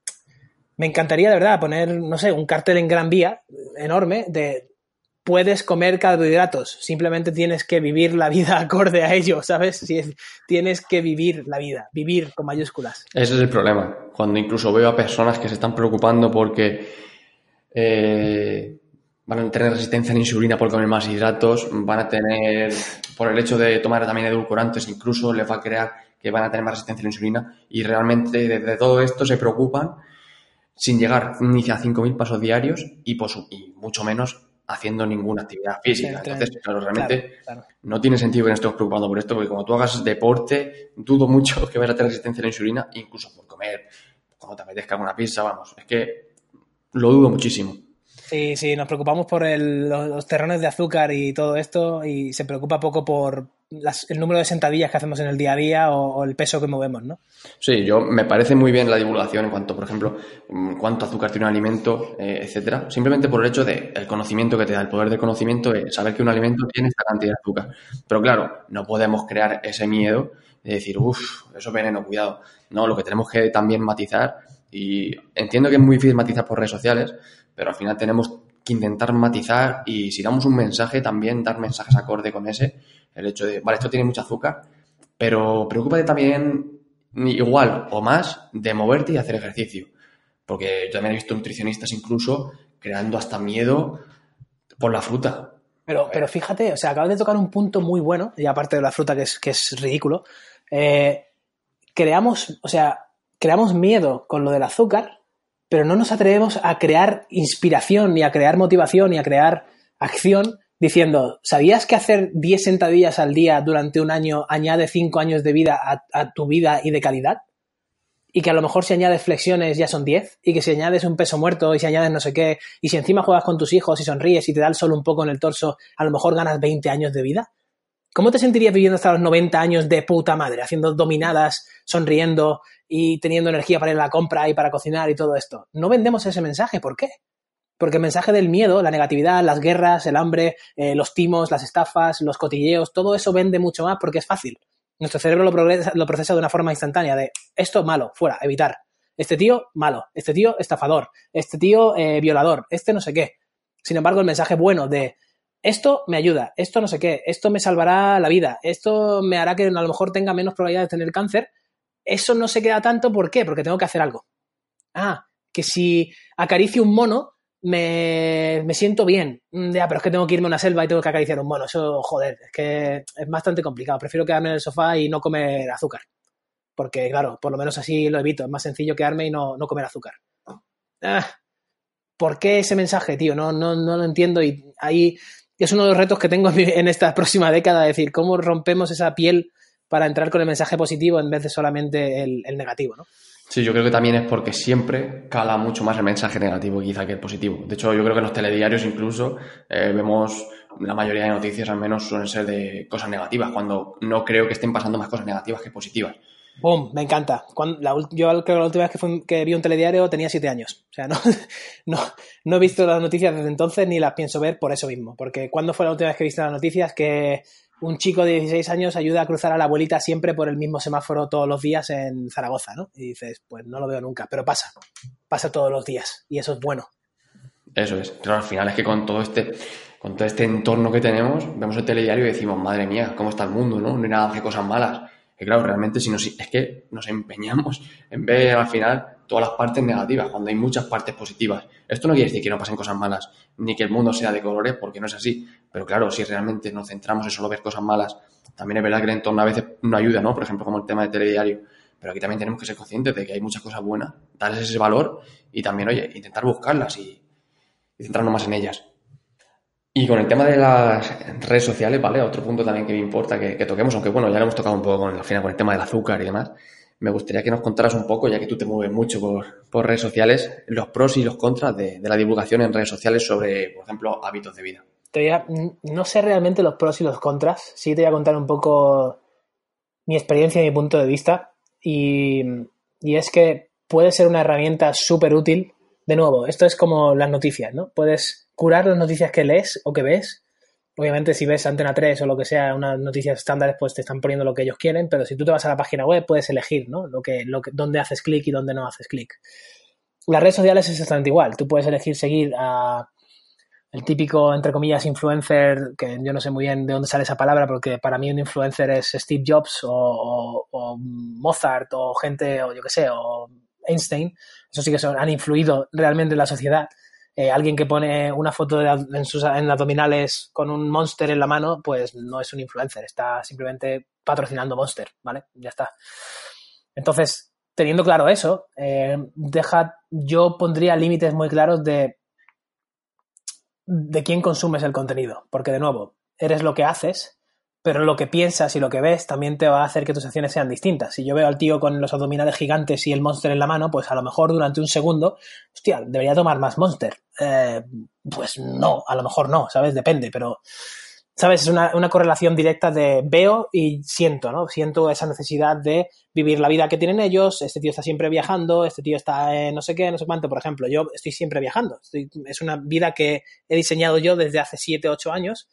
me encantaría de verdad poner, no sé, un cartel en Gran Vía enorme de puedes comer carbohidratos, simplemente tienes que vivir la vida acorde a ello, ¿sabes? Si es- tienes que vivir la vida, vivir con mayúsculas. Ese es el problema. Cuando incluso veo a personas que se están preocupando porque eh, van a tener resistencia a la insulina por comer más hidratos, van a tener, por el hecho de tomar también edulcorantes, incluso les va a crear que van a tener más resistencia a la insulina y realmente desde todo esto se preocupan sin llegar ni a 5.000 pasos diarios y, su- y mucho menos haciendo ninguna actividad física. Entonces, claro, realmente Claro, claro. no tiene sentido que nos estemos preocupando por esto, porque cuando tú hagas deporte, dudo mucho que vayas a tener resistencia a la insulina, incluso por comer, cuando te apetezca una pizza, vamos, es que lo dudo muchísimo. Sí, sí, nos preocupamos por el- los, los terrones de azúcar y todo esto y se preocupa poco por las- el número de sentadillas que hacemos en el día a día o, el peso que movemos, ¿no? Sí, yo me parece muy bien la divulgación en cuanto, por ejemplo, mm, cuánto azúcar tiene un alimento, eh, etcétera, simplemente por el hecho de el conocimiento que te da, el poder del conocimiento de saber que un alimento tiene esta cantidad de azúcar. Pero claro, no podemos crear ese miedo de decir, uff, eso es veneno, cuidado. No, lo que tenemos que también matizar, y entiendo que es muy difícil matizar por redes sociales, pero al final tenemos que intentar matizar y si damos un mensaje, también dar mensajes acorde con ese, el hecho de, vale, esto tiene mucho azúcar, pero preocúpate también igual o más de moverte y hacer ejercicio. Porque yo también he visto nutricionistas incluso creando hasta miedo por la fruta. Pero, pero fíjate, o sea, acabas de tocar un punto muy bueno, y aparte de la fruta que es, que es ridículo, eh, creamos, o sea, creamos miedo con lo del azúcar, pero no nos atrevemos a crear inspiración, ni a crear motivación, ni a crear acción, diciendo, ¿sabías que hacer 10 sentadillas al día durante un año añade 5 años de vida a, a tu vida y de calidad? y que a lo mejor si añades flexiones ya son 10, y que si añades un peso muerto y si añades no sé qué, y si encima juegas con tus hijos y sonríes y te da el sol un poco en el torso, a lo mejor ganas 20 años de vida. ¿Cómo te sentirías viviendo hasta los 90 años de puta madre, haciendo dominadas, sonriendo y teniendo energía para ir a la compra y para cocinar y todo esto? No vendemos ese mensaje, ¿por qué? Porque el mensaje del miedo, la negatividad, las guerras, el hambre, eh, los timos, las estafas, los cotilleos, todo eso vende mucho más porque es fácil. Nuestro cerebro lo, lo procesa de una forma instantánea de esto malo, fuera, evitar. Este tío malo, este tío estafador, este tío eh, violador, este no sé qué. Sin embargo, el mensaje bueno de esto me ayuda, esto no sé qué, esto me salvará la vida, esto me hará que a lo mejor tenga menos probabilidad de tener cáncer, eso no se queda tanto, ¿por qué? Porque tengo que hacer algo. Ah, que si acaricio un mono, me, me siento bien. Mm, Ya, pero es que tengo que irme a una selva y tengo que acariciar un mono. Eso, joder, es que es bastante complicado. Prefiero quedarme en el sofá y no comer azúcar. Porque, claro, por lo menos así lo evito. Es más sencillo quedarme y no, no comer azúcar. Ah, ¿Por qué ese mensaje, tío? No, no, no lo entiendo y ahí es uno de los retos que tengo en esta próxima década, es decir, cómo rompemos esa piel para entrar con el mensaje positivo en vez de solamente el, el negativo, ¿no? Sí, yo creo que también es porque siempre cala mucho más el mensaje negativo quizá que el positivo. De hecho, yo creo que en los telediarios incluso eh, vemos la mayoría de noticias al menos suelen ser de cosas negativas, cuando no creo que estén pasando más cosas negativas que positivas. ¡Bum! Me encanta. Yo creo que la última vez que, que vi un telediario tenía siete años. O sea, no, no, no he visto las noticias desde entonces ni las pienso ver por eso mismo. Porque ¿cuándo fue la última vez que viste las noticias que un chico de 16 años ayuda a cruzar a la abuelita siempre por el mismo semáforo todos los días en Zaragoza, ¿no? Y dices, pues no lo veo nunca, pero pasa. Pasa todos los días y eso es bueno. Eso es. Pero al final es que con todo este, con todo este entorno que tenemos, vemos el telediario y decimos, madre mía, cómo está el mundo, ¿no? No hay nada que cosas malas. Que claro, realmente si nos, es que nos empeñamos en ver al final todas las partes negativas, cuando hay muchas partes positivas. Esto no quiere decir que no pasen cosas malas, ni que el mundo sea de colores, porque no es así. Pero claro, si realmente nos centramos en solo ver cosas malas, también es verdad que el entorno a veces no ayuda, ¿no? Por ejemplo, como el tema del telediario. Pero aquí también tenemos que ser conscientes de que hay muchas cosas buenas, darles ese valor y también, oye, intentar buscarlas y, centrarnos más en ellas. Y con el tema de las redes sociales, ¿vale? Otro punto también que me importa que, que toquemos, aunque bueno, ya lo hemos tocado un poco al final con el tema del azúcar y demás. Me gustaría que nos contaras un poco, ya que tú te mueves mucho por, por redes sociales, los pros y los contras de, de la divulgación en redes sociales sobre, por ejemplo, hábitos de vida. Te voy a- no sé realmente los pros y los contras. Sí te voy a contar un poco mi experiencia y mi punto de vista. Y, y es que puede ser una herramienta súper útil. De nuevo, esto es como las noticias, ¿no? Puedes curar las noticias que lees o que ves. Obviamente, si ves Antena 3 o lo que sea, unas noticias estándares, pues te están poniendo lo que ellos quieren, pero si tú te vas a la página web, puedes elegir, ¿no? Lo que, lo que, dónde haces clic y dónde no haces clic. Las redes sociales es exactamente igual. Tú puedes elegir seguir a el típico, entre comillas, influencer, que yo no sé muy bien de dónde sale esa palabra, porque para mí un influencer es Steve Jobs o, Mozart o gente, o yo qué sé, o Einstein. Eso sí que son, han influido realmente en la sociedad. Eh, alguien que pone una foto de, en sus en abdominales con un Monster en la mano, pues no es un influencer, está simplemente patrocinando Monster, ¿vale? Ya está. Entonces, teniendo claro eso, eh, deja, yo pondría límites muy claros de de quién consumes el contenido. Porque, de nuevo, eres lo que haces, pero lo que piensas y lo que ves también te va a hacer que tus acciones sean distintas. Si yo veo al tío con los abdominales gigantes y el monster en la mano, pues a lo mejor durante un segundo, hostia, debería tomar más monster. Eh, pues no, a lo mejor no, ¿sabes? Depende, pero, ¿sabes? Es una, correlación directa de veo y siento, ¿no? Siento esa necesidad de vivir la vida que tienen ellos, este tío está siempre viajando, este tío está en no sé qué, no sé cuánto, por ejemplo, yo estoy siempre viajando, es una vida que he diseñado yo desde hace 7, 8 años,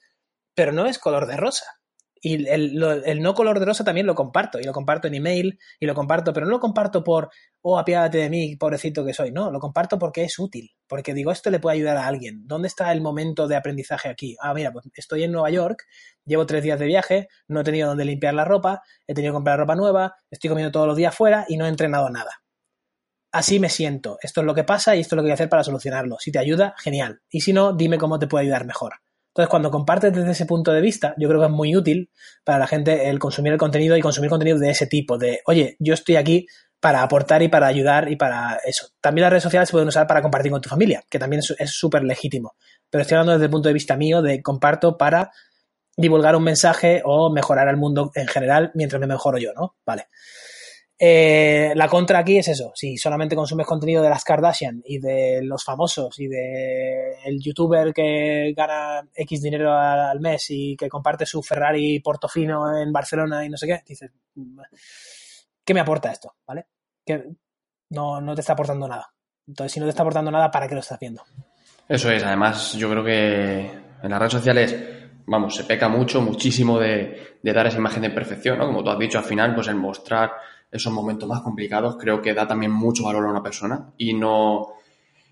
pero no es color de rosa. Y el, el no color de rosa también lo comparto, y lo comparto en email, y lo comparto, pero no lo comparto por, oh, apiádate de mí, pobrecito que soy, no, lo comparto porque es útil, porque digo, esto le puede ayudar a alguien. ¿Dónde está el momento de aprendizaje aquí? Ah, mira, pues estoy en Nueva York, llevo tres días de viaje, no he tenido donde limpiar la ropa, he tenido que comprar ropa nueva, estoy comiendo todos los días fuera y no he entrenado nada. Así me siento, esto es lo que pasa y esto es lo que voy a hacer para solucionarlo. Si te ayuda, genial. Y si no, dime cómo te puede ayudar mejor. Entonces, cuando compartes desde ese punto de vista, yo creo que es muy útil para la gente el consumir el contenido y consumir contenido de ese tipo, de, oye, yo estoy aquí para aportar y para ayudar y para eso. También las redes sociales se pueden usar para compartir con tu familia, que también es- súper legítimo. Pero estoy hablando desde el punto de vista mío de comparto para divulgar un mensaje o mejorar al mundo en general mientras me mejoro yo, ¿no? Vale. Eh, la contra aquí es eso. Si solamente consumes contenido de las Kardashian y de los famosos y de el youtuber que gana X dinero al mes y que comparte su Ferrari Portofino en Barcelona y no sé qué, dices, "Mm, ¿qué me aporta esto? ¿Vale? Que no, no te está aportando nada. Entonces, si no te está aportando nada, ¿para qué lo estás viendo? Eso es, además yo creo que en las redes sociales, vamos, se peca mucho, muchísimo de, de dar esa imagen de perfección, ¿no? Como tú has dicho, al final, pues el mostrar esos momentos más complicados creo que da también mucho valor a una persona y no,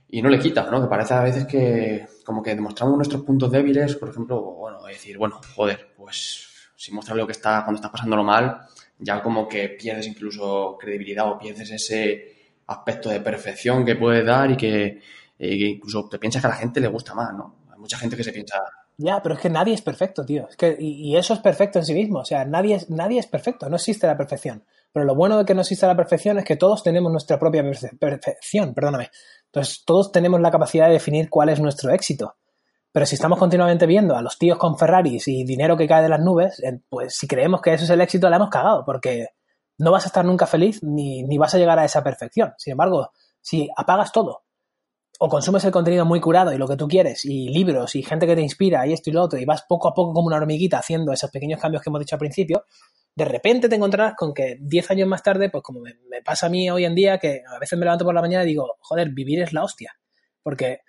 y no le quita, ¿no? Que parece a veces que como que demostramos nuestros puntos débiles, por ejemplo, bueno, decir, bueno, joder, pues si muestras lo que está cuando estás pasándolo mal, ya como que pierdes incluso credibilidad o pierdes ese aspecto de perfección que puede dar y que, incluso te piensas que a la gente le gusta más, ¿no? Hay mucha gente que se piensa... Ya, pero es que nadie es perfecto, tío. Es que, y, eso es perfecto en sí mismo. O sea, nadie es, nadie es perfecto, no existe la perfección. Pero lo bueno de que no exista la perfección es que todos tenemos nuestra propia perfección, perdóname. Entonces, todos tenemos la capacidad de definir cuál es nuestro éxito. Pero si estamos continuamente viendo a los tíos con Ferraris y dinero que cae de las nubes, pues si creemos que eso es el éxito, la hemos cagado, porque no vas a estar nunca feliz ni, ni vas a llegar a esa perfección. Sin embargo, si apagas todo o consumes el contenido muy curado y lo que tú quieres, y libros y gente que te inspira y esto y lo otro, y vas poco a poco como una hormiguita haciendo esos pequeños cambios que hemos dicho al principio, de repente te encontrarás con que 10 años más tarde, pues como me, pasa a mí hoy en día, que a veces me levanto por la mañana y digo, joder, vivir es la hostia. Porque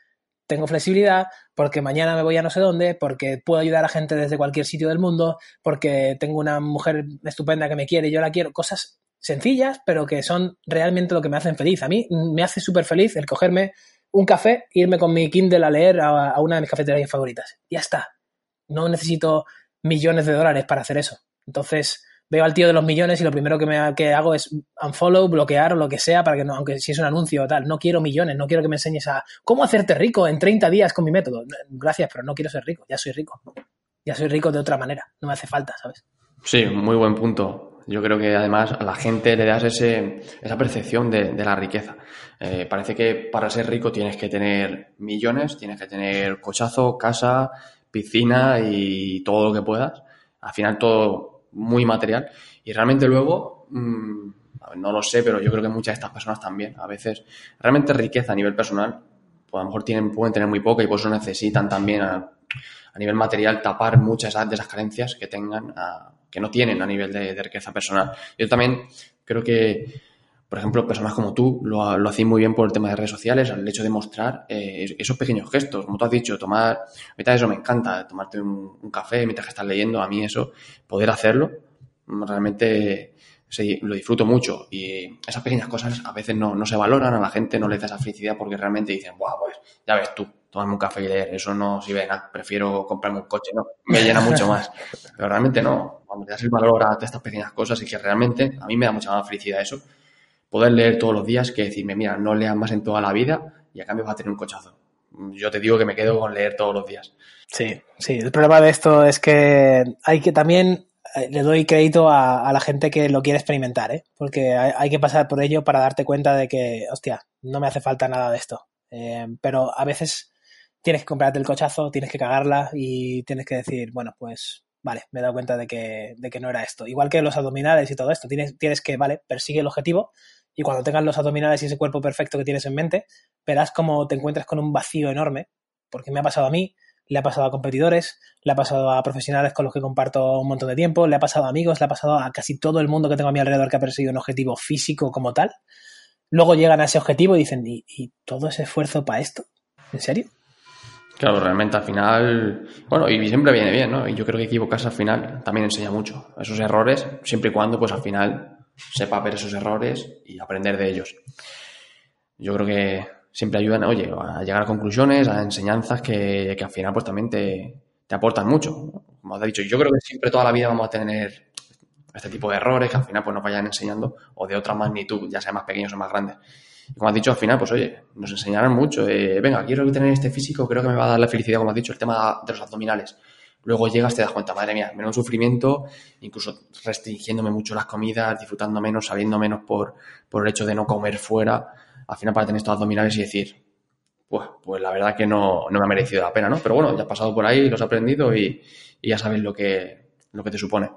tengo flexibilidad, porque mañana me voy a no sé dónde, porque puedo ayudar a gente desde cualquier sitio del mundo, porque tengo una mujer estupenda que me quiere y yo la quiero. Cosas sencillas, pero que son realmente lo que me hacen feliz. A mí me hace súper feliz el cogerme un café e irme con mi Kindle a leer a, a una de mis cafeterías favoritas. Ya está. No necesito millones de dólares para hacer eso. Entonces, veo al tío de los millones y lo primero que, me, que hago es unfollow, bloquear o lo que sea para que no, aunque si es un anuncio o tal, no quiero millones, no quiero que me enseñes a cómo hacerte rico en 30 días con mi método. Gracias, pero no quiero ser rico, ya soy rico. Ya soy rico de otra manera, no me hace falta, ¿sabes? Sí, muy buen punto. Yo creo que además a la gente le das ese, esa percepción de, la riqueza. Eh, parece que para ser rico tienes que tener millones, tienes que tener cochazo, casa, piscina y todo lo que puedas. Al final todo muy material. Y realmente luego, mm, no lo sé, pero yo creo que muchas de estas personas también, a veces, realmente riqueza a nivel personal, pues a lo mejor tienen, pueden tener muy poca y por eso necesitan también a, nivel material tapar muchas de esas carencias que tengan, que no tienen a nivel de, riqueza personal. Yo también creo que por ejemplo, personas como tú lo, lo hacéis muy bien por el tema de redes sociales, el hecho de mostrar eh, esos pequeños gestos, como tú has dicho, tomar, ahorita eso me encanta, tomarte un, café mientras que estás leyendo, a mí eso, poder hacerlo, realmente lo disfruto mucho y esas pequeñas cosas a veces no, no, se valoran, a la gente no les da esa felicidad porque realmente dicen, Buah, pues ya ves tú, tomarme un café y leer, eso no sirve nada, prefiero comprarme un coche, no, me llena mucho más. Pero realmente no, cuando le das el valor a estas pequeñas cosas y que realmente a mí me da mucha más felicidad eso poder leer todos los días que decirme, mira, no leas más en toda la vida y a cambio vas a tener un cochazo. Yo te digo que me quedo con leer todos los días. Sí, sí. El problema de esto es que hay que también eh, le doy crédito a, la gente que lo quiere experimentar, ¿eh? porque hay, que pasar por ello para darte cuenta de que, hostia, no me hace falta nada de esto. Eh, pero a veces tienes que comprarte el cochazo, tienes que cagarla y tienes que decir, bueno, pues vale, me he dado cuenta de que, de que no era esto. Igual que los abdominales y todo esto, tienes, tienes que, vale, persigue el objetivo y cuando tengas los abdominales y ese cuerpo perfecto que tienes en mente, verás cómo te encuentras con un vacío enorme, porque me ha pasado a mí, le ha pasado a competidores, le ha pasado a profesionales con los que comparto un montón de tiempo, le ha pasado a amigos, le ha pasado a casi todo el mundo que tengo a mi alrededor que ha perseguido un objetivo físico como tal. Luego llegan a ese objetivo y dicen, ¿y, y todo ese esfuerzo para esto? ¿En serio? Claro, realmente al final, bueno, y siempre viene bien, ¿no? Y yo creo que equivocarse al final también enseña mucho. Esos errores, siempre y cuando, pues al final sepa ver esos errores y aprender de ellos. Yo creo que siempre ayudan, oye, a llegar a conclusiones, a enseñanzas que, al final pues también te, aportan mucho. Como has dicho, yo creo que siempre toda la vida vamos a tener este tipo de errores que al final pues nos vayan enseñando o de otra magnitud, ya sea más pequeños o más grandes. Y como has dicho, al final, pues oye, nos enseñarán mucho. Eh, venga, quiero tener este físico, creo que me va a dar la felicidad, como has dicho, el tema de los abdominales. Luego llegas, te das cuenta, madre mía, menos sufrimiento, incluso restringiéndome mucho las comidas, disfrutando menos, saliendo menos por, por el hecho de no comer fuera. Al final, para tener estos abdominales y decir, pues, pues la verdad que no, no me ha merecido la pena, ¿no? Pero bueno, ya has pasado por ahí, lo has aprendido y, ya sabes lo que, lo que te supone.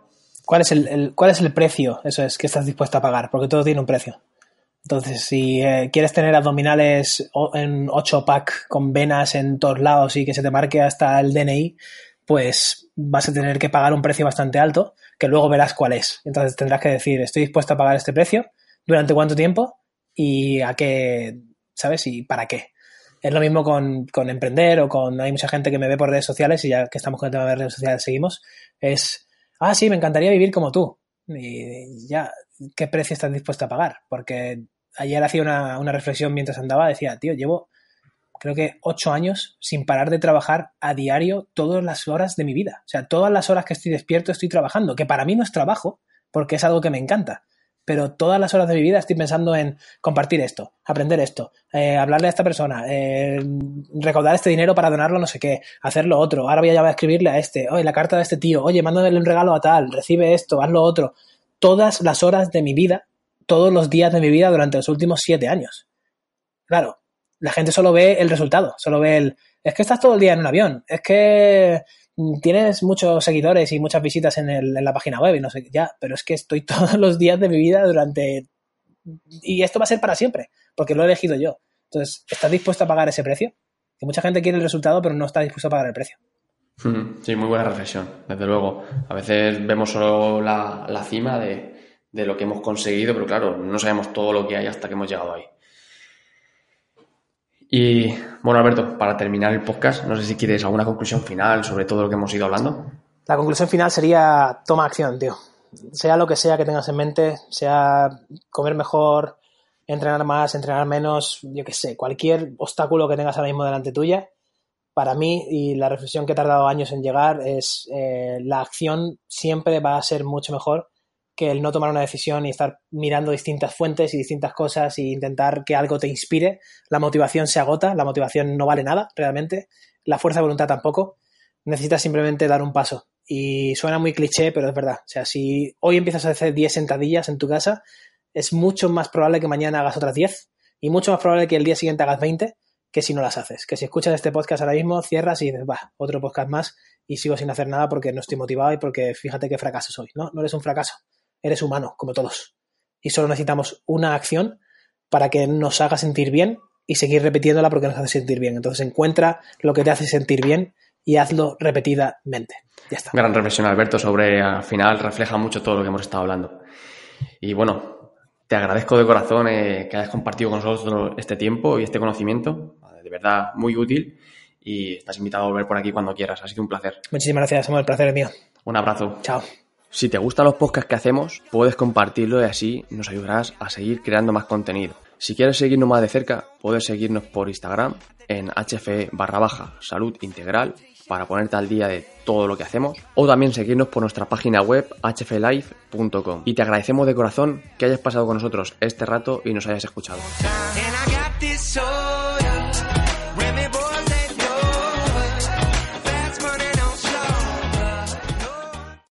¿Cuál es el, ¿Cuál es el precio? Eso es, que estás dispuesto a pagar, porque todo tiene un precio. Entonces, si eh, quieres tener abdominales en 8 pack con venas en todos lados y que se te marque hasta el DNI, pues vas a tener que pagar un precio bastante alto, que luego verás cuál es. Entonces tendrás que decir, estoy dispuesto a pagar este precio, durante cuánto tiempo y a qué, ¿sabes? Y para qué. Es lo mismo con, con, emprender o con. Hay mucha gente que me ve por redes sociales y ya que estamos con el tema de redes sociales seguimos. Es. Ah, sí, me encantaría vivir como tú. Y ya, ¿qué precio estás dispuesto a pagar? Porque ayer hacía una, reflexión mientras andaba, decía, tío, llevo creo que ocho años sin parar de trabajar a diario todas las horas de mi vida. O sea, todas las horas que estoy despierto estoy trabajando, que para mí no es trabajo, porque es algo que me encanta. Pero todas las horas de mi vida estoy pensando en compartir esto, aprender esto, eh, hablarle a esta persona, eh, recaudar este dinero para donarlo no sé qué, hacer lo otro. Ahora voy a a escribirle a este, oye, la carta de este tío, oye, mándale un regalo a tal, recibe esto, haz lo otro. Todas las horas de mi vida, todos los días de mi vida durante los últimos siete años. Claro, la gente solo ve el resultado, solo ve el, es que estás todo el día en un avión, es que tienes muchos seguidores y muchas visitas en, el, la página web y no sé, ya, pero es que estoy todos los días de mi vida durante... Y esto va a ser para siempre, porque lo he elegido yo. Entonces, ¿estás dispuesto a pagar ese precio? Que mucha gente quiere el resultado, pero no está dispuesto a pagar el precio. Sí, muy buena reflexión, desde luego. A veces vemos solo la, la cima de, de lo que hemos conseguido, pero claro, no sabemos todo lo que hay hasta que hemos llegado ahí. Y bueno, Alberto, para terminar el podcast, no sé si quieres alguna conclusión final sobre todo lo que hemos ido hablando. La conclusión final sería toma acción, tío. Sea lo que sea que tengas en mente, sea comer mejor, entrenar más, entrenar menos, yo qué sé, cualquier obstáculo que tengas ahora mismo delante tuya, para mí, y la reflexión que he tardado años en llegar, es eh, la acción siempre va a ser mucho mejor que el no tomar una decisión y estar mirando distintas fuentes y distintas cosas e intentar que algo te inspire. La motivación se agota, la motivación no vale nada realmente, la fuerza de voluntad tampoco. Necesitas simplemente dar un paso. Y suena muy cliché, pero es verdad. O sea, si hoy empiezas a hacer 10 sentadillas en tu casa, es mucho más probable que mañana hagas otras 10 y mucho más probable que el día siguiente hagas 20 que si no las haces. Que si escuchas este podcast ahora mismo, cierras y dices, va, otro podcast más y sigo sin hacer nada porque no estoy motivado y porque fíjate qué fracaso soy. No, no eres un fracaso eres humano, como todos. Y solo necesitamos una acción para que nos haga sentir bien y seguir repitiéndola porque nos hace sentir bien. Entonces encuentra lo que te hace sentir bien y hazlo repetidamente. Ya está. Gran reflexión, Alberto, sobre al final refleja mucho todo lo que hemos estado hablando. Y bueno, te agradezco de corazón eh, que hayas compartido con nosotros este tiempo y este conocimiento. De verdad, muy útil. Y estás invitado a volver por aquí cuando quieras. Ha sido un placer. Muchísimas gracias, Samuel. El placer es mío. Un abrazo. Chao. Si te gustan los podcasts que hacemos, puedes compartirlo y así nos ayudarás a seguir creando más contenido. Si quieres seguirnos más de cerca, puedes seguirnos por Instagram en hfe barra baja salud integral para ponerte al día de todo lo que hacemos o también seguirnos por nuestra página web hflife.com y te agradecemos de corazón que hayas pasado con nosotros este rato y nos hayas escuchado.